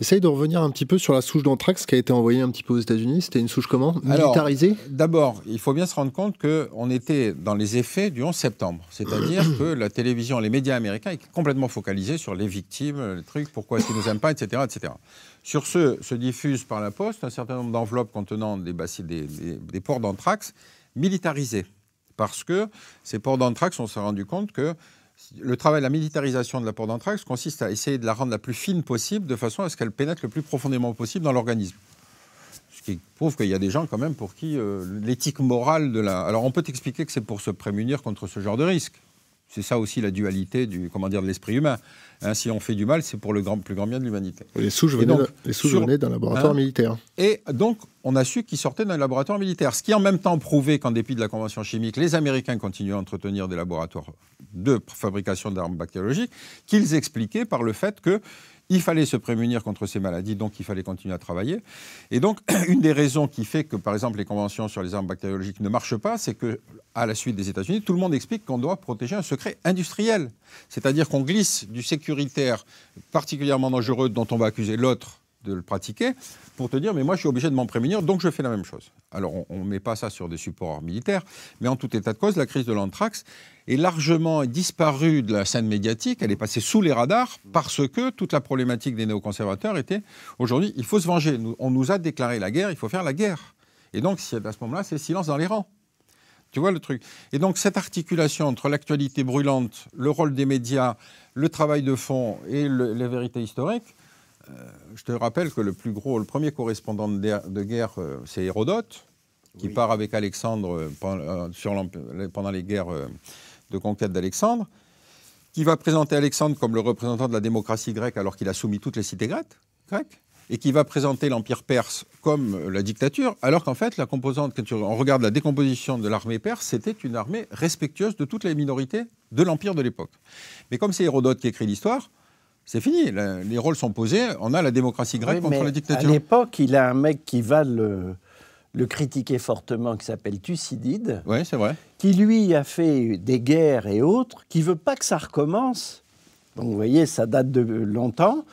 Speaker 1: Essaye de revenir un petit peu sur la souche d'anthrax qui a été envoyée un petit peu aux États-Unis. C'était une souche comment Militarisée
Speaker 2: D'abord, il faut bien se rendre compte qu'on était dans les effets du 11 septembre. C'est-à-dire que la télévision, les médias américains étaient complètement focalisés sur les victimes, les trucs, pourquoi est-ce qu'ils nous aiment pas, etc., etc. Sur ce, se diffuse par la poste un certain nombre d'enveloppes contenant des, des, des ports d'anthrax militarisés. Parce que ces ports d'anthrax, on s'est rendu compte que le travail, la militarisation de la porte d'anthrax consiste à essayer de la rendre la plus fine possible de façon à ce qu'elle pénètre le plus profondément possible dans l'organisme. Ce qui prouve qu'il y a des gens quand même pour qui euh, l'éthique morale de la... Alors on peut expliquer que c'est pour se prémunir contre ce genre de risque. C'est ça aussi la dualité du, comment dire, de l'esprit humain. Hein, si on fait du mal, c'est pour le grand, plus grand bien de l'humanité.
Speaker 1: Les souches venaient, d'un laboratoire hein, militaire.
Speaker 2: Et donc, on a su qu'ils sortaient d'un laboratoire militaire. Ce qui en même temps prouvait qu'en dépit de la Convention chimique, les Américains continuaient à entretenir des laboratoires de fabrication d'armes bactériologiques, qu'ils expliquaient par le fait que il fallait se prémunir contre ces maladies, donc il fallait continuer à travailler. Et donc, une des raisons qui fait que, par exemple, les conventions sur les armes bactériologiques ne marchent pas, c'est que, à la suite des États-Unis, tout le monde explique qu'on doit protéger un secret industriel. C'est-à-dire qu'on glisse du sécuritaire particulièrement dangereux dont on va accuser l'autre de le pratiquer pour te dire mais moi je suis obligé de m'en prémunir donc je fais la même chose. Alors on ne met pas ça sur des supports militaires, mais en tout état de cause, la crise de l'anthrax est largement disparue de la scène médiatique, elle est passée sous les radars parce que toute la problématique des néoconservateurs était aujourd'hui il faut se venger, on nous a déclaré la guerre, il faut faire la guerre. Et donc à ce moment-là c'est silence dans les rangs. Tu vois le truc Et donc cette articulation entre l'actualité brûlante, le rôle des médias, le travail de fond et les vérités historiques, je te rappelle que le plus gros, le premier correspondant de guerre, euh, c'est Hérodote, qui part avec Alexandre euh, pendant les guerres de conquête d'Alexandre, qui va présenter Alexandre comme le représentant de la démocratie grecque alors qu'il a soumis toutes les cités grecques, et qui va présenter l'Empire perse comme la dictature, alors qu'en fait, la composante, quand on regarde la décomposition de l'armée perse, c'était une armée respectueuse de toutes les minorités de l'Empire de l'époque. Mais comme c'est Hérodote qui écrit l'histoire, c'est fini. les rôles sont posés. On a la démocratie grecque contre la dictature.
Speaker 3: À l'époque, il a un mec qui va le, le critiquer fortement, qui s'appelle Thucydide.
Speaker 2: Oui, c'est vrai.
Speaker 3: Qui, lui, a fait des guerres et autres, qui veut pas que ça recommence. Donc, vous voyez, ça date de longtemps.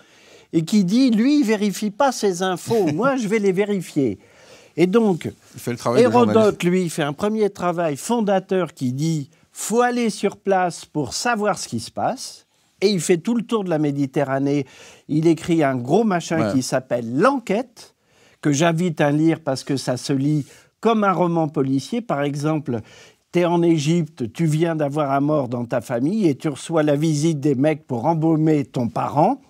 Speaker 3: Et qui dit, lui, il vérifie pas ses infos. Moi, je vais les vérifier. Et donc, Hérodote, lui, fait un premier travail fondateur qui dit faut aller sur place pour savoir ce qui se passe et il fait tout le tour de la Méditerranée. Il écrit un gros machin qui s'appelle L'enquête, que j'invite à lire parce que ça se lit comme un roman policier. Par exemple, tu es en Égypte, tu viens d'avoir un mort dans ta famille et tu reçois la visite des mecs pour embaumer ton parent.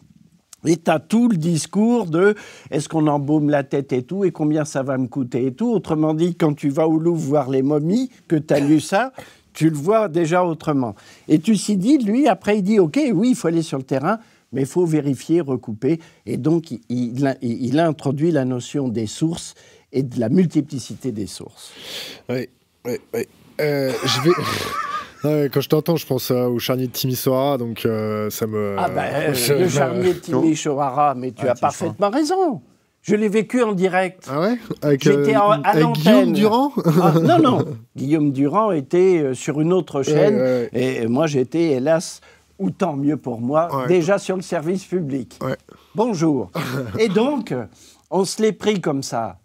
Speaker 3: Et tu as tout le discours de est-ce qu'on embaume la tête et tout, et combien ça va me coûter et tout. Autrement dit, quand tu vas au Louvre voir les momies, que tu as lu ça, tu le vois déjà autrement. Et Thucydide, lui, après, il dit, OK, oui, il faut aller sur le terrain, mais il faut vérifier, recouper. Et donc, il, a, introduit la notion des sources et de la multiplicité des sources.
Speaker 1: Oui, oui, oui. Euh, je vais... quand je t'entends, je pense au charnier de Timisoara, donc euh, ça me.
Speaker 3: Ah ben, le charnier de Timisoara, mais tu ah, as parfaitement raison. Je l'ai vécu en direct.
Speaker 1: Ah ouais Avec, euh, Guillaume Durand
Speaker 3: ah, Non, non. Guillaume Durand était euh, sur une autre chaîne. Et moi, j'étais, hélas, ou tant mieux pour moi, déjà sur le service public. Bonjour. et donc, on se l'est pris comme ça.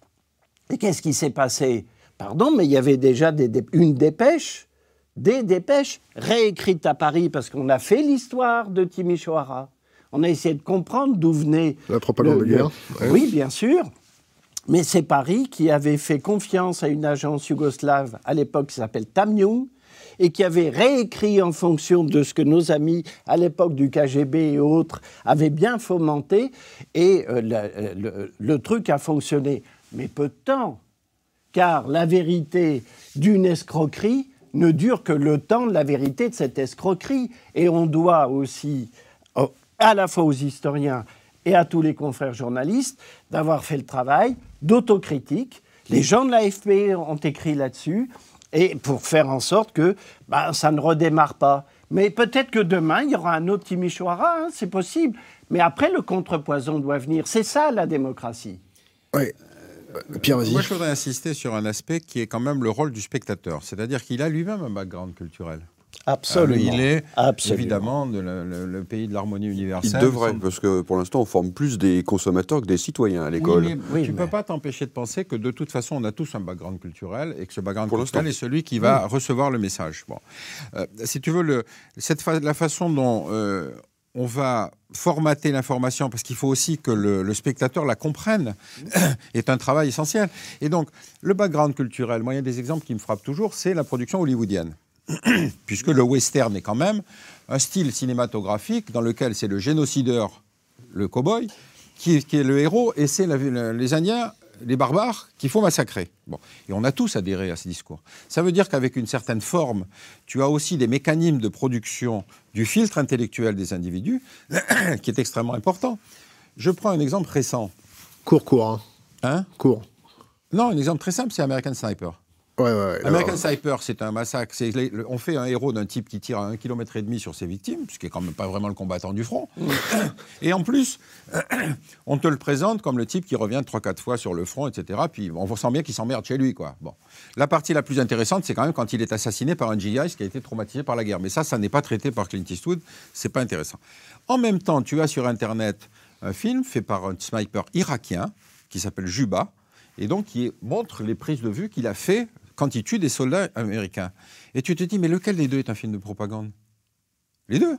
Speaker 3: Et qu'est-ce qui s'est passé? Pardon, mais il y avait déjà une dépêche, des dépêches réécrites à Paris parce qu'on a fait l'histoire de Timisoara on a essayé de comprendre d'où venait...
Speaker 1: La propagande de guerre.
Speaker 3: Oui, bien sûr. Mais c'est Paris qui avait fait confiance à une agence yougoslave à l'époque qui s'appelle Tamnium, et qui avait réécrit en fonction de ce que nos amis à l'époque du KGB et autres avaient bien fomenté, et euh, le, le truc a fonctionné. Mais peu de temps, car la vérité d'une escroquerie ne dure que le temps de la vérité de cette escroquerie. Et on doit aussi, à la fois aux historiens et à tous les confrères journalistes, d'avoir fait le travail d'autocritique. Les gens de l'AFP ont écrit là-dessus, et pour faire en sorte que bah, ça ne redémarre pas. Mais peut-être que demain, il y aura un autre Timișoara, hein, c'est possible. Mais après, le contrepoison doit venir. C'est ça, la démocratie.
Speaker 1: Oui. Pierre, vas-y.
Speaker 2: Moi, je voudrais insister sur un aspect qui est quand même le rôle du spectateur. C'est-à-dire qu'il a lui-même un background culturel.
Speaker 3: Absolument.
Speaker 2: il est
Speaker 3: Absolument.
Speaker 2: évidemment de le, le pays de l'harmonie universelle.
Speaker 4: Il devrait, parce que pour l'instant, on forme plus des consommateurs que des citoyens à l'école.
Speaker 2: Oui, mais
Speaker 3: Oui,
Speaker 2: tu ne
Speaker 3: mais-
Speaker 2: peux pas t'empêcher de penser que de toute façon, on a tous un background culturel et que ce background
Speaker 4: Pour
Speaker 2: culturel est celui qui va recevoir le message. Bon. Euh, si tu veux, le, cette fa- la façon dont euh, on va formater l'information, parce qu'il faut aussi que le, le spectateur la comprenne, est un travail essentiel. Et donc, le background culturel, moi, il y a des exemples qui me frappent toujours, c'est la production hollywoodienne. Puisque le western est quand même un style cinématographique dans lequel c'est le génocideur, le cow-boy, qui, qui est le héros, et c'est les Indiens, les barbares, qu'il faut massacrer. Bon. Et on a tous adhéré à ces discours. Ça veut dire qu'avec une certaine forme, tu as aussi des mécanismes de production du filtre intellectuel des individus, qui est extrêmement important. Je prends un exemple récent.
Speaker 1: Court, court, hein.
Speaker 2: Hein?
Speaker 1: Court.
Speaker 2: non, un exemple très simple, c'est American Sniper.
Speaker 1: Ouais, ouais, ouais.
Speaker 2: American Sniper, c'est un massacre. Le- on fait un héros d'un type qui tire à un kilomètre et demi sur ses victimes, ce qui est quand même pas vraiment le combattant du front. Et en plus, on te le présente comme le type qui revient trois, quatre fois sur le front, etc. Puis on sent bien qu'il s'emmerde chez lui, quoi. Bon, la partie la plus intéressante, c'est quand même quand il est assassiné par un GI qui a été traumatisé par la guerre. Mais ça, ça n'est pas traité par Clint Eastwood. C'est pas intéressant. En même temps, tu as sur Internet un film fait par un sniper irakien qui s'appelle Juba et donc qui montre les prises de vue qu'il a fait quand il tue des soldats américains. Et tu te dis, mais lequel des deux est un film de propagande? Les deux.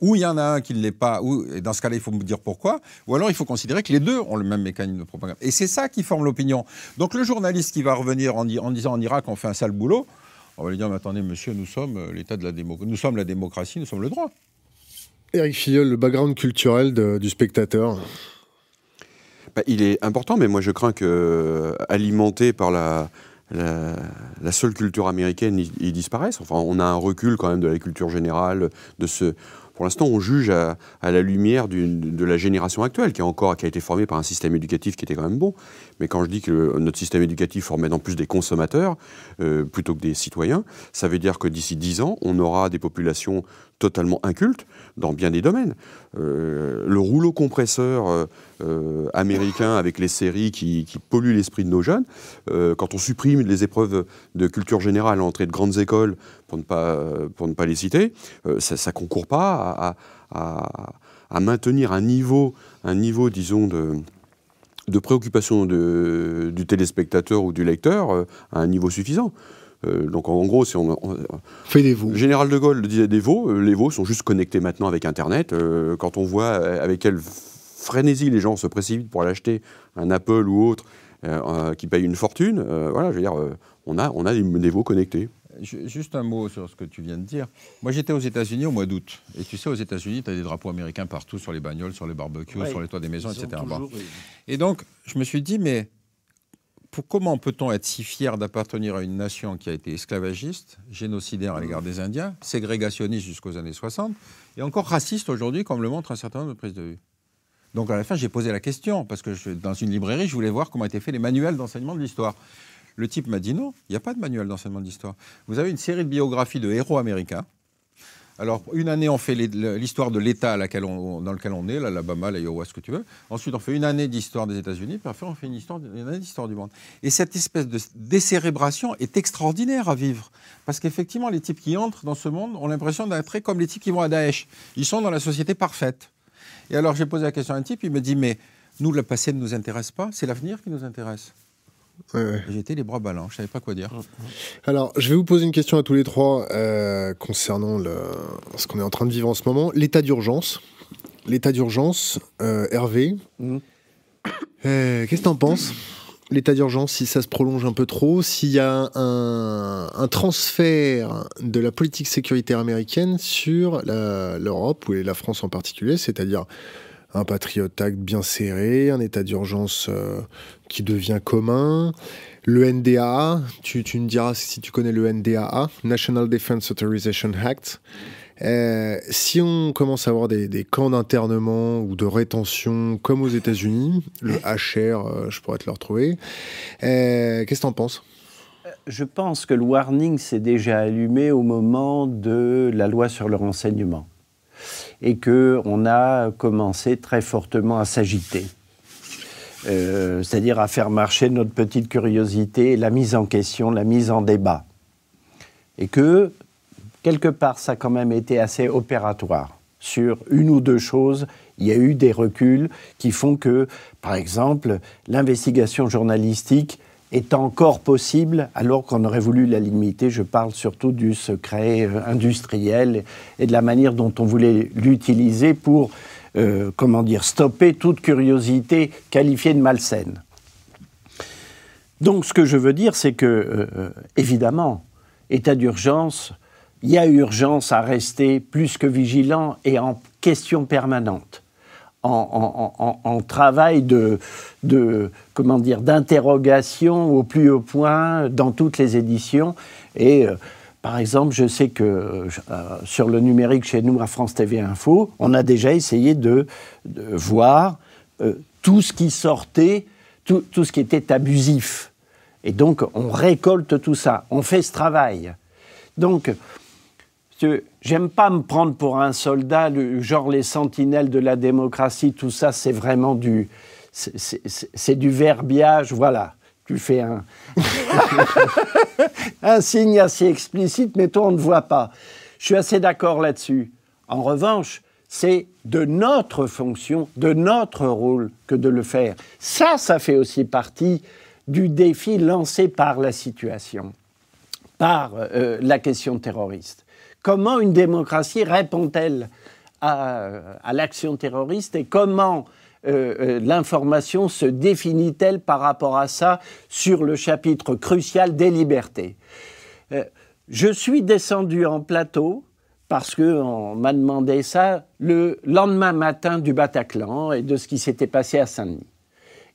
Speaker 2: Ou il y en a un qui ne l'est pas, ou, et dans ce cas-là, il faut me dire pourquoi, ou alors il faut considérer que les deux ont le même mécanisme de propagande. Et c'est ça qui forme l'opinion. Donc le journaliste qui va revenir en, di- en disant en Irak on fait un sale boulot, on va lui dire, mais attendez, monsieur, nous sommes euh, l'État de la démocratie, nous sommes la démocratie, nous sommes le droit.
Speaker 1: Eric Filleul, le background culturel de- du spectateur.
Speaker 4: Bah, il est important, mais moi je crains que, euh, alimenté par la, la, seule culture américaine, il, il disparaisse. Enfin, on a un recul quand même de la culture générale, de ce. Pour l'instant, on juge à, la lumière de la génération actuelle, qui, encore, qui a été formée par un système éducatif qui était quand même bon. Mais quand je dis que notre système éducatif formait en plus des consommateurs euh, plutôt que des citoyens, ça veut dire que d'ici 10 ans, on aura des populations totalement incultes dans bien des domaines. Euh, le rouleau compresseur euh, euh, américain avec les séries qui, qui polluent l'esprit de nos jeunes, quand on supprime les épreuves de culture générale à l'entrée de grandes écoles, pour ne pas, pour ne pas les citer, ça ne concourt pas à, maintenir un niveau, un niveau disons, de, préoccupation du téléspectateur ou du lecteur à un niveau suffisant. Euh, donc en gros, si on, on-
Speaker 1: Fais des
Speaker 4: le général de Gaulle disait des veaux. euh, les veaux sont juste connectés maintenant avec Internet. Euh, quand on voit avec quelle frénésie les gens se précipitent pour aller acheter un Apple ou autre qui paye une fortune, euh, voilà, je veux dire, euh, on a, on a des, des veaux connectés.
Speaker 2: Ju- Juste un mot sur ce que tu viens de dire. Moi, j'étais aux États-Unis au mois d'août. Et tu sais, aux États-Unis, tu as des drapeaux américains partout sur les bagnoles, sur les barbecues,
Speaker 3: Ouais.
Speaker 2: sur les toits des maisons, etc.
Speaker 3: Toujours.
Speaker 2: Et donc, je me suis dit, mais comment peut-on être si fier d'appartenir à une nation qui a été esclavagiste, génocidaire à l'égard des Indiens, ségrégationniste jusqu'aux années 60, et encore raciste aujourd'hui, comme le montre un certain nombre de prises de vue Donc, à la fin, j'ai posé la question, parce que dans une librairie, je voulais voir comment étaient faits les manuels d'enseignement de l'histoire. Le type m'a dit non, il n'y a pas de manuel d'enseignement de l'histoire. Vous avez une série de biographies de héros américains. Alors, une année, on fait l'histoire de l'État dans lequel on est, l'Alabama, l'Iowa, ce que tu veux. Ensuite, on fait une année d'histoire des États-Unis, puis après, on fait une, histoire, une année d'histoire du monde. Et cette espèce de décérébration est extraordinaire à vivre. Parce qu'effectivement, les types qui entrent dans ce monde ont l'impression d'être comme les types qui vont à Daesh. Ils sont dans la société parfaite. Et alors, j'ai posé la question à un type, il me dit Mais nous, le passé ne nous intéresse pas, c'est l'avenir qui nous intéresse.
Speaker 1: Ouais, ouais.
Speaker 2: Et J'étais les bras ballants, je ne savais pas quoi dire.
Speaker 1: Alors, je vais vous poser une question à tous les trois euh, concernant le, ce qu'on est en train de vivre en ce moment. L'état d'urgence. L'état d'urgence, euh, Hervé.
Speaker 3: Mhm.
Speaker 1: Euh, Qu'est-ce que t'en penses? L'état d'urgence, si ça se prolonge un peu trop, s'il y a un, transfert de la politique sécuritaire américaine sur l'Europe, ou la France en particulier, c'est-à-dire un Patriot Act bien serré, un état d'urgence euh, qui devient commun, le NDAA, tu, tu, me diras si tu connais le NDAA, National Defense Authorization Act, euh, si on commence à avoir des, camps d'internement ou de rétention comme aux États-Unis, le HR, euh, je pourrais te le retrouver, qu'est-ce que tu en penses
Speaker 3: Je pense que le warning s'est déjà allumé au moment de la loi sur le renseignement et qu'on a commencé très fortement à s'agiter. c'est-à-dire à faire marcher notre petite curiosité, la mise en question, la mise en débat. Et que quelque part, ça a quand même été assez opératoire. Sur une ou deux choses, il y a eu des reculs qui font que, par exemple, l'investigation journalistique est encore possible alors qu'on aurait voulu la limiter. Je parle surtout du secret euh, industriel et de la manière dont on voulait l'utiliser pour, euh, comment dire, stopper toute curiosité qualifiée de malsaine. Donc ce que je veux dire, c'est que, euh, évidemment, état d'urgence, il y a urgence à rester plus que vigilant et en question permanente, en, travail de, comment dire d'interrogation au plus haut point dans toutes les éditions. Et euh, par exemple, je sais que euh, sur le numérique chez nous à France TV Info, on a déjà essayé de, voir euh, tout ce qui sortait, tout, ce qui était abusif. Et donc, on récolte tout ça, on fait ce travail. Donc, J'aime pas me prendre pour un soldat, genre les sentinelles de la démocratie, tout ça, c'est vraiment du, c'est du verbiage, voilà. Tu fais un, un signe assez explicite, mais toi on ne voit pas. Je suis assez d'accord là-dessus. En revanche, c'est de notre fonction, de notre rôle que de le faire. Ça, ça fait aussi partie du défi lancé par la situation, par euh, la question terroriste. Comment une démocratie répond-elle à, l'action terroriste et comment euh, euh, l'information se définit-elle par rapport à ça sur le chapitre crucial des libertés? Euh, Je suis descendu en plateau parce qu'on m'a demandé ça le lendemain matin du Bataclan et de ce qui s'était passé à Saint-Denis.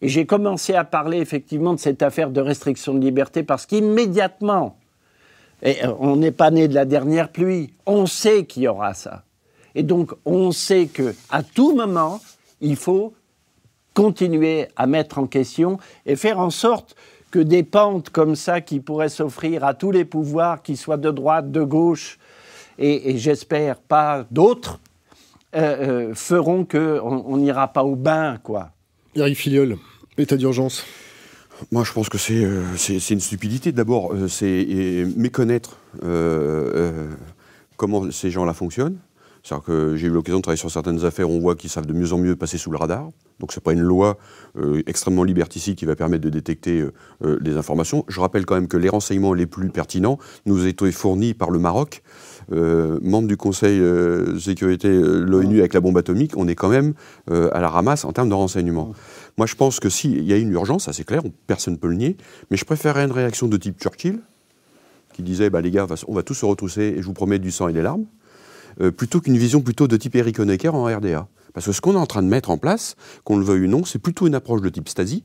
Speaker 3: Et j'ai commencé à parler effectivement de cette affaire de restriction de liberté parce qu'immédiatement, euh, on n'est pas né de la dernière pluie. On sait qu'il y aura ça. Et donc, on sait que à tout moment, il faut continuer à mettre en question et faire en sorte que des pentes comme ça qui pourraient s'offrir à tous les pouvoirs, qu'ils soient de droite, de gauche, et, j'espère pas d'autres, euh, euh, feront qu'on n'ira pas au bain, quoi.
Speaker 1: Eric Filiol, état d'urgence.
Speaker 4: Moi, je pense que c'est euh, une stupidité. D'abord, euh, c'est méconnaître euh, comment ces gens-là fonctionnent. C'est-à-dire que j'ai eu l'occasion de travailler sur certaines affaires, on voit qu'ils savent de mieux en mieux passer sous le radar. Donc ce n'est pas une loi extrêmement liberticide qui va permettre de détecter les informations. Je rappelle quand même que les renseignements les plus pertinents nous été fournis par le Maroc, membre du Conseil de sécurité de l'ONU avec la bombe atomique. On est quand même à la ramasse en termes de renseignements. Moi, je pense que s'il y a une urgence, ça c'est clair, personne ne peut le nier, mais je préférerais une réaction de type Churchill, qui disait bah, les gars, on va tous se retrousser et je vous promets du sang et des larmes, euh, plutôt qu'une vision plutôt de type Eric Honecker en RDA. Parce que ce qu'on est en train de mettre en place, qu'on le veuille ou non, c'est plutôt une approche de type Stasi.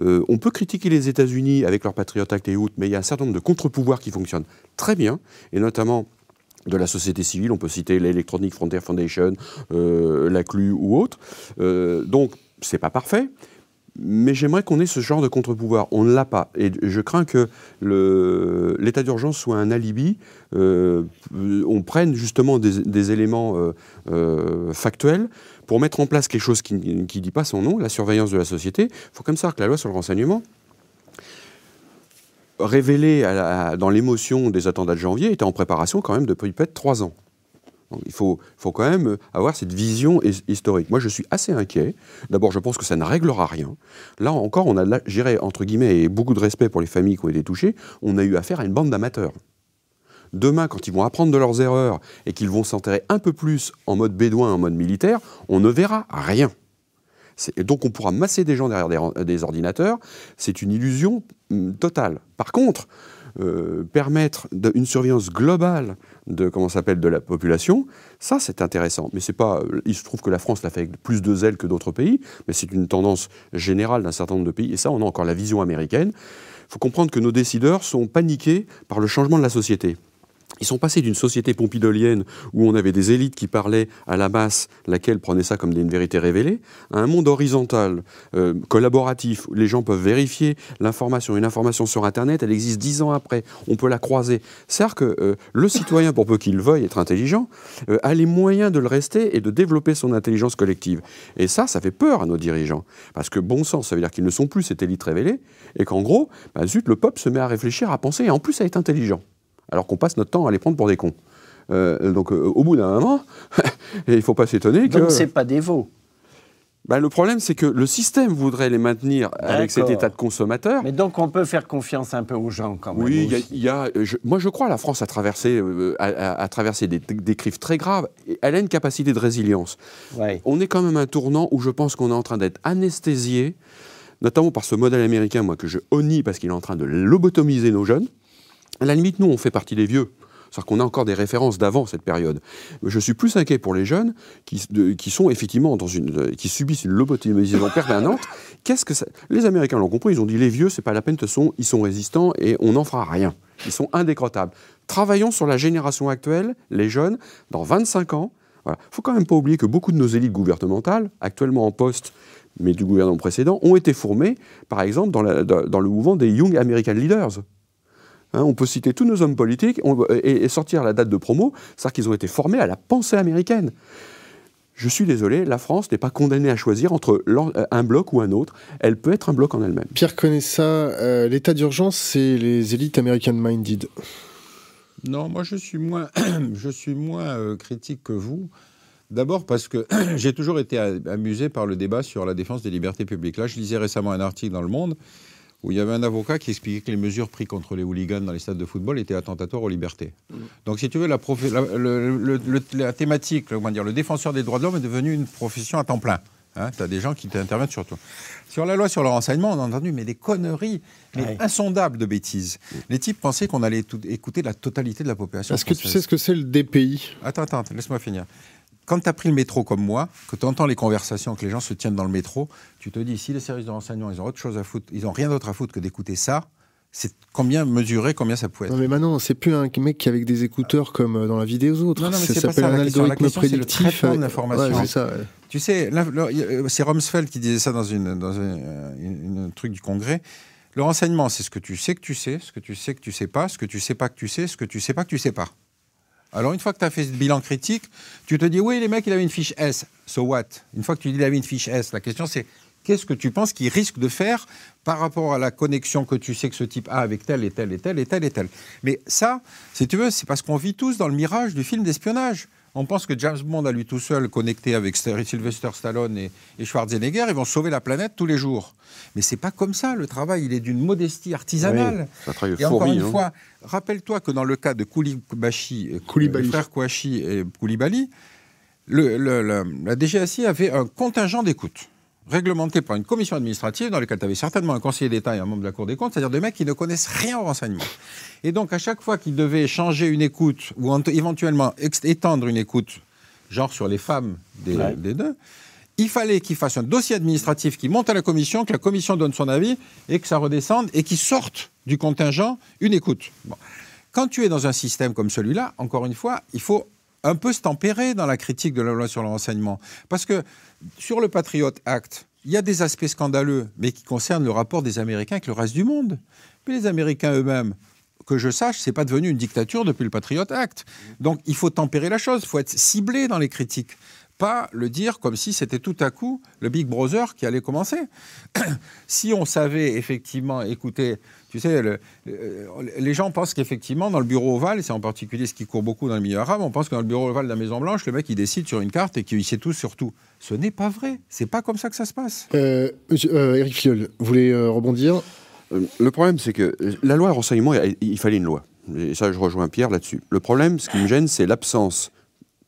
Speaker 4: Euh, on peut critiquer les États-Unis avec leur Patriot Act et autres, mais il y a un certain nombre de contre-pouvoirs qui fonctionnent très bien, et notamment de la société civile, on peut citer l'Electronic Frontier Foundation, euh, la CLU ou autre. donc, c'est pas parfait, mais j'aimerais qu'on ait ce genre de contre-pouvoir. On ne l'a pas. Et je crains que l'état d'urgence soit un alibi. Euh, on prenne justement des, éléments euh, euh, factuels pour mettre en place quelque chose qui ne dit pas son nom, la surveillance de la société. Il faut comme ça que la loi sur le renseignement, révélée dans l'émotion des attentats de janvier, était en préparation quand même depuis peut-être trois ans il faut, quand même avoir cette vision historique. Moi, je suis assez inquiet. D'abord, je pense que ça ne réglera rien. Là encore, on a, entre guillemets, et beaucoup de respect pour les familles qui ont été touchées, on a eu affaire à une bande d'amateurs. Demain, quand ils vont apprendre de leurs erreurs et qu'ils vont s'enterrer un peu plus en mode bédouin, en mode militaire, on ne verra rien. Et donc on pourra masser des gens derrière des, ordinateurs. C'est une illusion hum, totale. Par contre, euh, permettre une surveillance globale de comment s'appelle de la population, ça c'est intéressant. Mais c'est pas. Euh, il se trouve que la France l'a fait avec plus de zèle que d'autres pays, mais c'est une tendance générale d'un certain nombre de pays. Et ça, on a encore la vision américaine. Il faut comprendre que nos décideurs sont paniqués par le changement de la société. Ils sont passés d'une société pompidolienne où on avait des élites qui parlaient à la masse, laquelle prenait ça comme une vérité révélée, à un monde horizontal, euh, collaboratif, où les gens peuvent vérifier l'information. Une information sur Internet, elle existe dix ans après, on peut la croiser. C'est-à-dire que euh, le citoyen, pour peu qu'il veuille être intelligent, euh, a les moyens de le rester et de développer son intelligence collective. Et ça, ça fait peur à nos dirigeants. Parce que bon sens, ça veut dire qu'ils ne sont plus cette élite révélée, et qu'en gros, bah, zut, le peuple se met à réfléchir, à penser, et en plus à être intelligent alors qu'on passe notre temps à les prendre pour des cons. Euh, donc euh, au bout d'un moment, il ne faut pas s'étonner que...
Speaker 3: Donc c'est pas des veaux
Speaker 4: bah, le problème, c'est que le système voudrait les maintenir avec cet état de consommateur.
Speaker 3: Mais donc, on peut faire confiance un peu aux gens quand même.
Speaker 4: Oui, il y, a. moi, je crois que la France a traversé, euh, a, traversé des, des, crises très graves. Elle a une capacité de résilience. On est quand même un tournant où je pense qu'on est en train d'être anesthésié, notamment par ce modèle américain, moi, que je honnie parce qu'il est en train de lobotomiser nos jeunes. À la limite, nous, on fait partie des vieux. C'est-à-dire qu'on a encore des références d'avant cette période. Je suis plus inquiet pour les jeunes qui, qui sont effectivement dans une, qui subissent une lobotomisation permanente. Qu'est-ce que ça... Les Américains l'ont compris. Ils ont dit les vieux, c'est pas la peine. De toute façon, ils sont résistants et on n'en fera rien. Ils sont indécrottables. Travaillons sur la génération actuelle, les jeunes, dans 25 ans. Il ne faut quand même pas oublier que beaucoup de nos élites gouvernementales, actuellement en poste, mais du gouvernement précédent, ont été formées, par exemple, dans, dans le mouvement des Young American Leaders. Hein, on peut citer tous nos hommes politiques et, sortir la date de promo, c'est-à-dire qu'ils ont été formés à la pensée américaine. Je suis désolé, la France n'est pas condamnée à choisir entre euh, un bloc ou un autre. Elle peut être un bloc en elle-même.
Speaker 1: Pierre connaît ça. Euh, l'état d'urgence, c'est les élites American minded.
Speaker 2: Non, moi je suis moins, je suis moins euh, critique que vous. D'abord parce que j'ai toujours été amusé par le débat sur la défense des libertés publiques. Là, je lisais récemment un article dans Le Monde où il y avait un avocat qui expliquait que les mesures prises contre les hooligans dans les stades de football étaient attentatoires aux libertés. Mm. Donc, si tu veux, la, la, thématique, dire, le défenseur des droits de l'homme est devenu une profession à temps plein. Hein, tu as des gens qui t'interviennent sur toi. Sur la loi sur le renseignement, on a entendu mais des conneries, mais insondables de bêtises. Les types pensaient qu'on allait écouter la totalité de la population.
Speaker 1: Est-ce que tu sais ce que c'est le DPI
Speaker 2: Attends, attends, laisse-moi finir quand tu as pris le métro comme moi, que tu entends les conversations, que les gens se tiennent dans le métro, tu te dis, si les services de renseignement, ils ont autre chose à foutre, ils n'ont rien d'autre à foutre que d'écouter ça, c'est combien mesurer combien ça peut être?
Speaker 1: Non mais maintenant, c'est plus un mec qui avec des écouteurs comme euh, dans la vie des autres. Non, non, mais ça s'appelle un algorithme prédictif.
Speaker 2: Le ouais, ça, Tu sais, euh, c'est Rumsfeld qui disait ça dans, une, dans un truc du Congrès. Le renseignement, c'est ce que tu sais que tu sais, ce que tu sais que tu sais pas, ce que tu sais pas que tu sais, ce que tu sais pas que tu sais pas. Alors, une fois que tu as fait ce bilan critique, tu te dis, oui, les mecs, il avait une fiche S. So what? Une fois que tu dis, il avait une fiche S, la question, c'est qu'est-ce que tu penses qu'il risque de faire par rapport à la connexion que tu sais que ce type a avec tel et tel et tel et tel et tel? Mais ça, si tu veux, c'est parce qu'on vit tous dans le mirage du film d'espionnage. On pense que James Bond, à lui tout seul, connecté avec Sylvester Stallone et, Schwarzenegger, ils vont sauver la planète tous les jours. Mais c'est pas comme ça. Le travail, il est d'une modestie artisanale.
Speaker 4: et encore une hein. fois,
Speaker 2: rappelle-toi que dans le cas de Koulibachi, euh, Koulibaly. frère Kouachi et Koulibaly, le, la DGSI avait un contingent d'écoute réglementé par une commission administrative dans laquelle tu avais certainement un conseiller d'État et un membre de la Cour des comptes, c'est-à-dire des mecs qui ne connaissent rien au renseignement. Et donc, à chaque fois qu'ils devaient changer une écoute ou éventuellement étendre une écoute, genre sur les femmes des, deux, il fallait qu'ils fassent un dossier administratif qui monte à la commission, que la commission donne son avis et que ça redescende et qu'ils sortent du contingent une écoute. Quand tu es dans un système comme celui-là, encore une fois, il faut un peu se tempérer dans la critique de la loi sur le renseignement. Parce que sur le Patriot Act, il y a des aspects scandaleux, mais qui concernent le rapport des Américains avec le reste du monde. Mais les Américains eux-mêmes, que je sache, c'est pas devenu une dictature depuis le Patriot Act. Donc il faut tempérer la chose, il faut être ciblé dans les critiques pas le dire comme si c'était tout à coup le Big Brother qui allait commencer. si on savait effectivement écouter, tu sais, euh, les gens pensent qu'effectivement, dans le bureau ovale, et c'est en particulier ce qui court beaucoup dans le milieu arabe, on pense que dans le bureau ovale de la Maison-Blanche, le mec, il décide sur une carte et qu'il sait tout sur tout. Ce n'est pas vrai. C'est pas comme ça que ça se passe.
Speaker 1: Euh, euh Eric Fiol, vous voulez euh, rebondir?
Speaker 4: Le problème, c'est que la loi renseignement, il fallait une loi. Et ça, je rejoins Pierre là-dessus. Le problème, ce qui me gêne, c'est l'absence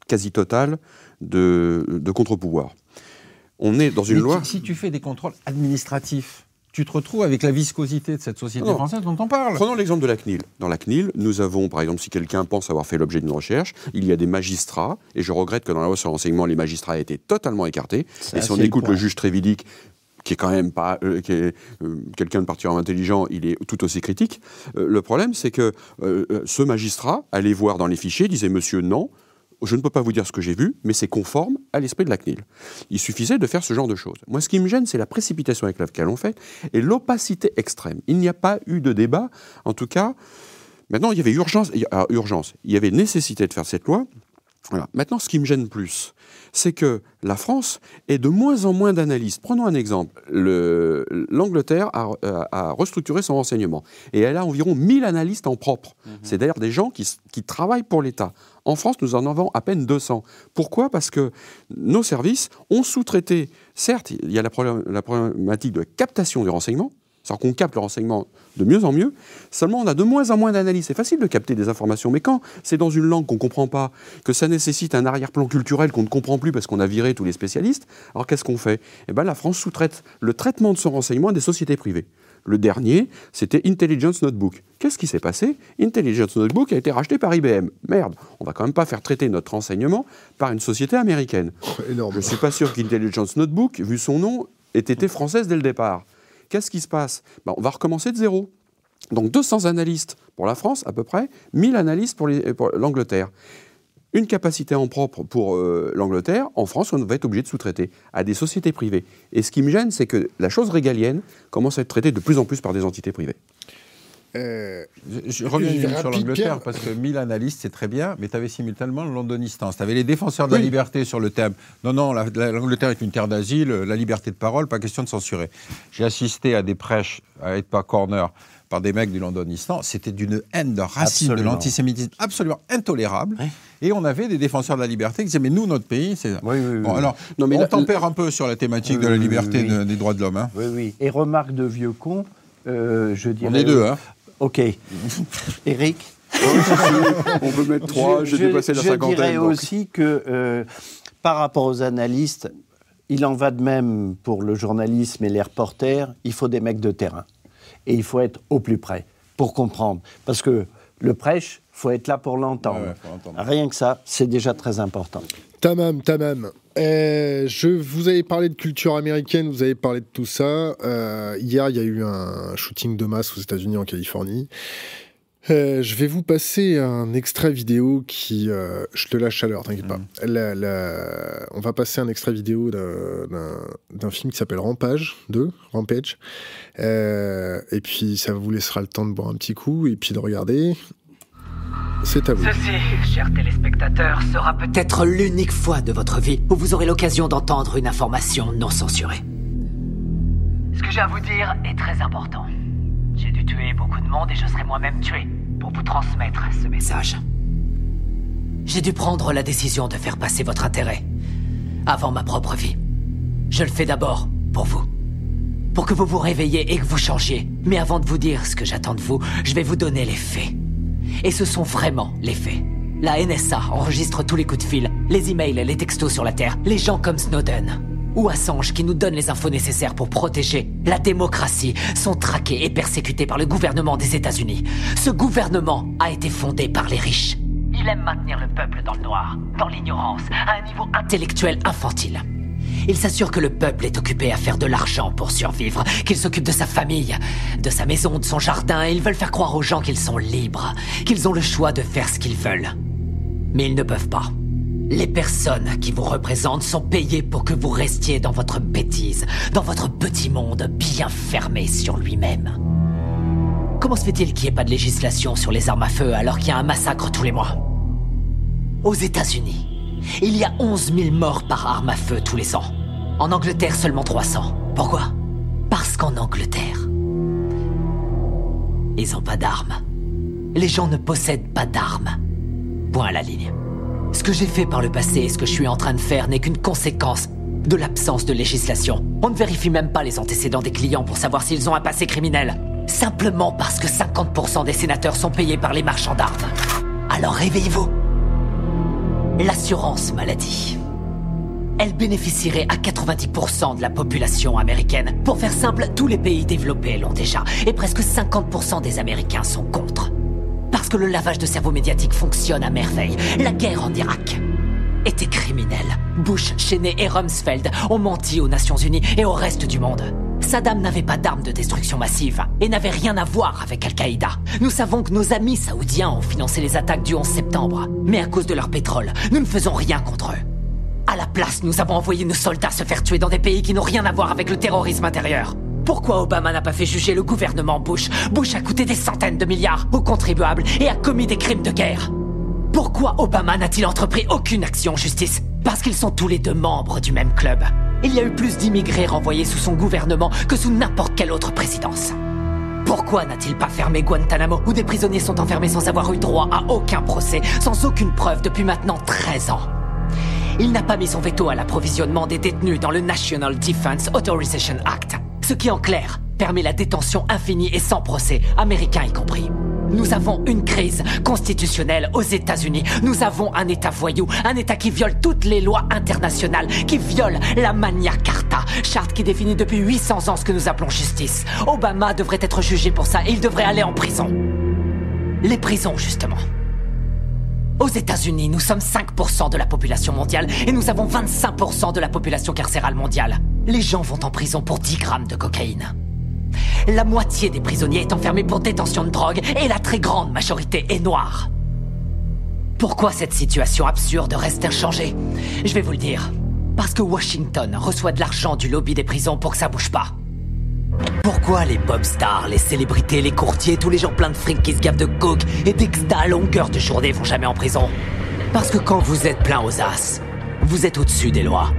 Speaker 4: quasi totale de, contre-pouvoir. on est dans une
Speaker 2: Mais
Speaker 4: loi.
Speaker 2: Si tu fais des contrôles administratifs, tu te retrouves avec la viscosité de cette société
Speaker 4: Non.
Speaker 2: française dont on parle.
Speaker 4: Prenons l'exemple de la CNIL. Dans la CNIL, nous avons, par exemple, si quelqu'un pense avoir fait l'objet d'une recherche, il y a des magistrats, et je regrette que dans la loi sur le renseignement, les magistrats aient été totalement écartés.
Speaker 3: Ça,
Speaker 4: et si on écoute le juge Trévidic, qui est quand même pas euh, qui est, euh, quelqu'un de particulièrement intelligent, il est tout aussi critique. Euh, le problème, c'est que ce magistrat allait voir dans les fichiers, disait Monsieur, non, je ne peux pas vous dire ce que j'ai vu, mais c'est conforme à l'esprit de la CNIL. Il suffisait de faire ce genre de choses. Moi, ce qui me gêne, c'est la précipitation avec laquelle on fait et l'opacité extrême. Il n'y a pas eu de débat, en tout cas. Maintenant, il y avait urgence, alors, urgence, il y avait nécessité de faire cette loi. Voilà. Maintenant, ce qui me gêne plus, c'est que la France est de moins en moins d'analystes. Prenons un exemple. Le- L'Angleterre a, a- restructuré son renseignement et elle a environ 1000 analystes en propre. C'est d'ailleurs des gens qui, travaillent pour l'État. En France, nous en avons à peine 200. Pourquoi? Parce que nos services ont sous-traité, certes, il y a la, la problématique de captation du renseignement, c'est-à-dire qu'on capte le renseignement de mieux en mieux, seulement on a de moins en moins d'analyses. C'est facile de capter des informations, mais quand c'est dans une langue qu'on ne comprend pas, que ça nécessite un arrière-plan culturel qu'on ne comprend plus parce qu'on a viré tous les spécialistes, alors qu'est-ce qu'on fait? Eh bien la France sous-traite le traitement de son renseignement à des sociétés privées. Le dernier, c'était Intelligence Notebook. Qu'est-ce qui s'est passé? Intelligence Notebook a été racheté par IBM. Merde, on va quand même pas faire traiter notre renseignement par une société américaine.
Speaker 1: Énorme.
Speaker 4: Je ne suis pas sûr qu'Intelligence Notebook, vu son nom, ait été française dès le départ. Qu'est-ce qui se passe? Ben, On va recommencer de zéro. Donc 200 analystes pour la France à peu près, 1000 analystes pour l'Angleterre. Une capacité en propre pour euh, l'Angleterre, en France, on va être obligé de sous-traiter à des sociétés privées. Et ce qui me gêne, c'est que la chose régalienne commence à être traitée de plus en plus par des entités privées.
Speaker 1: Euh,
Speaker 2: Je, je reviens sur l'Angleterre parce que 1000 analystes, c'est très bien, mais tu avais simultanément le Londonistan. Tu avais les défenseurs de la liberté sur le thème. Non, non, la- la- l'Angleterre est une terre d'asile, la liberté de parole, pas question de censurer. J'ai assisté à des prêches à Edpa Corner par des mecs du Londonistan. C'était d'une haine, de racine, de l'antisémitisme absolument intolérable.
Speaker 3: Oui.
Speaker 2: Et on avait des défenseurs de la liberté qui disaient Mais nous, notre pays, c'est.
Speaker 3: Oui, oui, oui.
Speaker 2: Bon, alors,
Speaker 4: Non, mais
Speaker 2: on
Speaker 4: la-
Speaker 2: tempère un peu sur la thématique
Speaker 3: Oui,
Speaker 2: de la liberté
Speaker 3: oui,
Speaker 2: de-
Speaker 3: oui.
Speaker 2: des droits de l'homme. hein.
Speaker 3: Oui, oui. Et remarque de vieux con, euh, je dirais.
Speaker 2: On est deux, hein.
Speaker 3: Ok. Eric
Speaker 4: On peut mettre trois, j'ai dépassé la
Speaker 3: je
Speaker 4: cinquantaine.
Speaker 3: dirais
Speaker 4: donc.
Speaker 3: aussi que euh, par rapport aux analystes, il en va de même pour le journalisme et les reporters, il faut des mecs de terrain. Et il faut être au plus près pour comprendre. Parce que le prêche, faut être là pour l'entendre.
Speaker 2: Ouais, ouais, faut l'entendre.
Speaker 3: Rien que ça, c'est déjà très important.
Speaker 1: Tamam, tamam. Euh, je vous avais parlé de culture américaine, vous avez parlé de tout ça. Euh, hier, il y a eu un shooting de masse aux États-Unis, en Californie. Euh, je vais vous passer un extrait vidéo qui. je te lâche à l'heure, t'inquiète pas. La- la- on va passer un extrait vidéo d'un- film qui s'appelle Rampage 2, Rampage. Et puis, ça vous laissera le temps de boire un petit coup et puis de regarder. C'est à vous.
Speaker 5: Ceci, chers téléspectateurs, sera peut-être l'unique fois de votre vie où vous aurez l'occasion d'entendre une information non censurée. Ce que j'ai à vous dire est très important. J'ai dû tuer beaucoup de monde et je serai moi-même tué pour vous transmettre ce message. J'ai dû prendre la décision de faire passer votre intérêt avant ma propre vie. Je le fais d'abord pour vous. Pour que vous vous réveilliez et que vous changiez. Mais avant de vous dire ce que j'attends de vous, je vais vous donner les faits. Et ce sont vraiment les faits. La NSA enregistre tous les coups de fil, les emails, les textos sur la Terre, les gens comme Snowden. Ou Assange qui nous donne les infos nécessaires pour protéger la démocratie sont traqués et persécutés par le gouvernement des États-Unis. Ce gouvernement a été fondé par les riches. Il aime maintenir le peuple dans le noir, dans l'ignorance, à un niveau intellectuel infantile. Il s'assure que le peuple est occupé à faire de l'argent pour survivre, qu'il s'occupe de sa famille, de sa maison, de son jardin, et ils veulent faire croire aux gens qu'ils sont libres, qu'ils ont le choix de faire ce qu'ils veulent. Mais ils ne peuvent pas. Les personnes qui vous représentent sont payées pour que vous restiez dans votre bêtise, dans votre petit monde bien fermé sur lui-même. Comment se fait-il qu'il n'y ait pas de législation sur les armes à feu alors qu'il y a un massacre tous les mois? Aux États-Unis, il y a 11 000 morts par arme à feu tous les ans. En Angleterre, seulement 300. Pourquoi? Parce qu'en Angleterre, ils n'ont pas d'armes. Les gens ne possèdent pas d'armes. Point à la ligne. Ce que j'ai fait par le passé et ce que je suis en train de faire n'est qu'une conséquence de l'absence de législation. On ne vérifie même pas les antécédents des clients pour savoir s'ils ont un passé criminel. Simplement parce que 50% des sénateurs sont payés par les marchands d'armes. Alors réveillez-vous. L'assurance maladie. elle bénéficierait à 90% de la population américaine. Pour faire simple, tous les pays développés l'ont déjà, et presque 50% des Américains sont contre. Parce que le lavage de cerveau médiatique fonctionne à merveille. La guerre en Irak était criminelle. Bush, Cheney et Rumsfeld ont menti aux Nations Unies et au reste du monde. Saddam n'avait pas d'armes de destruction massive et n'avait rien à voir avec Al-Qaïda. Nous savons que nos amis saoudiens ont financé les attaques du 11 septembre, mais à cause de leur pétrole, nous ne faisons rien contre eux. À la place, nous avons envoyé nos soldats se faire tuer dans des pays qui n'ont rien à voir avec le terrorisme intérieur. Pourquoi Obama n'a pas fait juger le gouvernement Bush? Bush a coûté des centaines de milliards aux contribuables et a commis des crimes de guerre. Pourquoi Obama n'a-t-il entrepris aucune action en justice? Parce qu'ils sont tous les deux membres du même club. Il y a eu plus d'immigrés renvoyés sous son gouvernement que sous n'importe quelle autre présidence. Pourquoi n'a-t-il pas fermé Guantanamo, où des prisonniers sont enfermés sans avoir eu droit à aucun procès, sans aucune preuve depuis maintenant 13 ans? Il n'a pas mis son veto à l'approvisionnement des détenus dans le National Defense Authorization Act, ce qui en clair permet la détention infinie et sans procès, américains y compris. Nous avons une crise constitutionnelle aux États-Unis. Nous avons un État voyou, un État qui viole toutes les lois internationales, qui viole la Magna Carta, charte qui définit depuis 800 ans ce que nous appelons justice. Obama devrait être jugé pour ça et il devrait aller en prison. Les prisons, justement. Aux États-Unis, nous sommes 5% de la population mondiale et nous avons 25% de la population carcérale mondiale. Les gens vont en prison pour 10 grammes de cocaïne. La moitié des prisonniers est enfermée pour détention de drogue et la très grande majorité est noire. Pourquoi cette situation absurde reste inchangée? Je vais vous le dire. Parce que Washington reçoit de l'argent du lobby des prisons pour que ça bouge pas. Pourquoi les pop stars, les célébrités, les courtiers, tous les gens pleins de fric qui se gavent de coke et d'exta à longueur de journée vont jamais en prison? Parce que quand vous êtes plein aux as, vous êtes au-dessus des lois.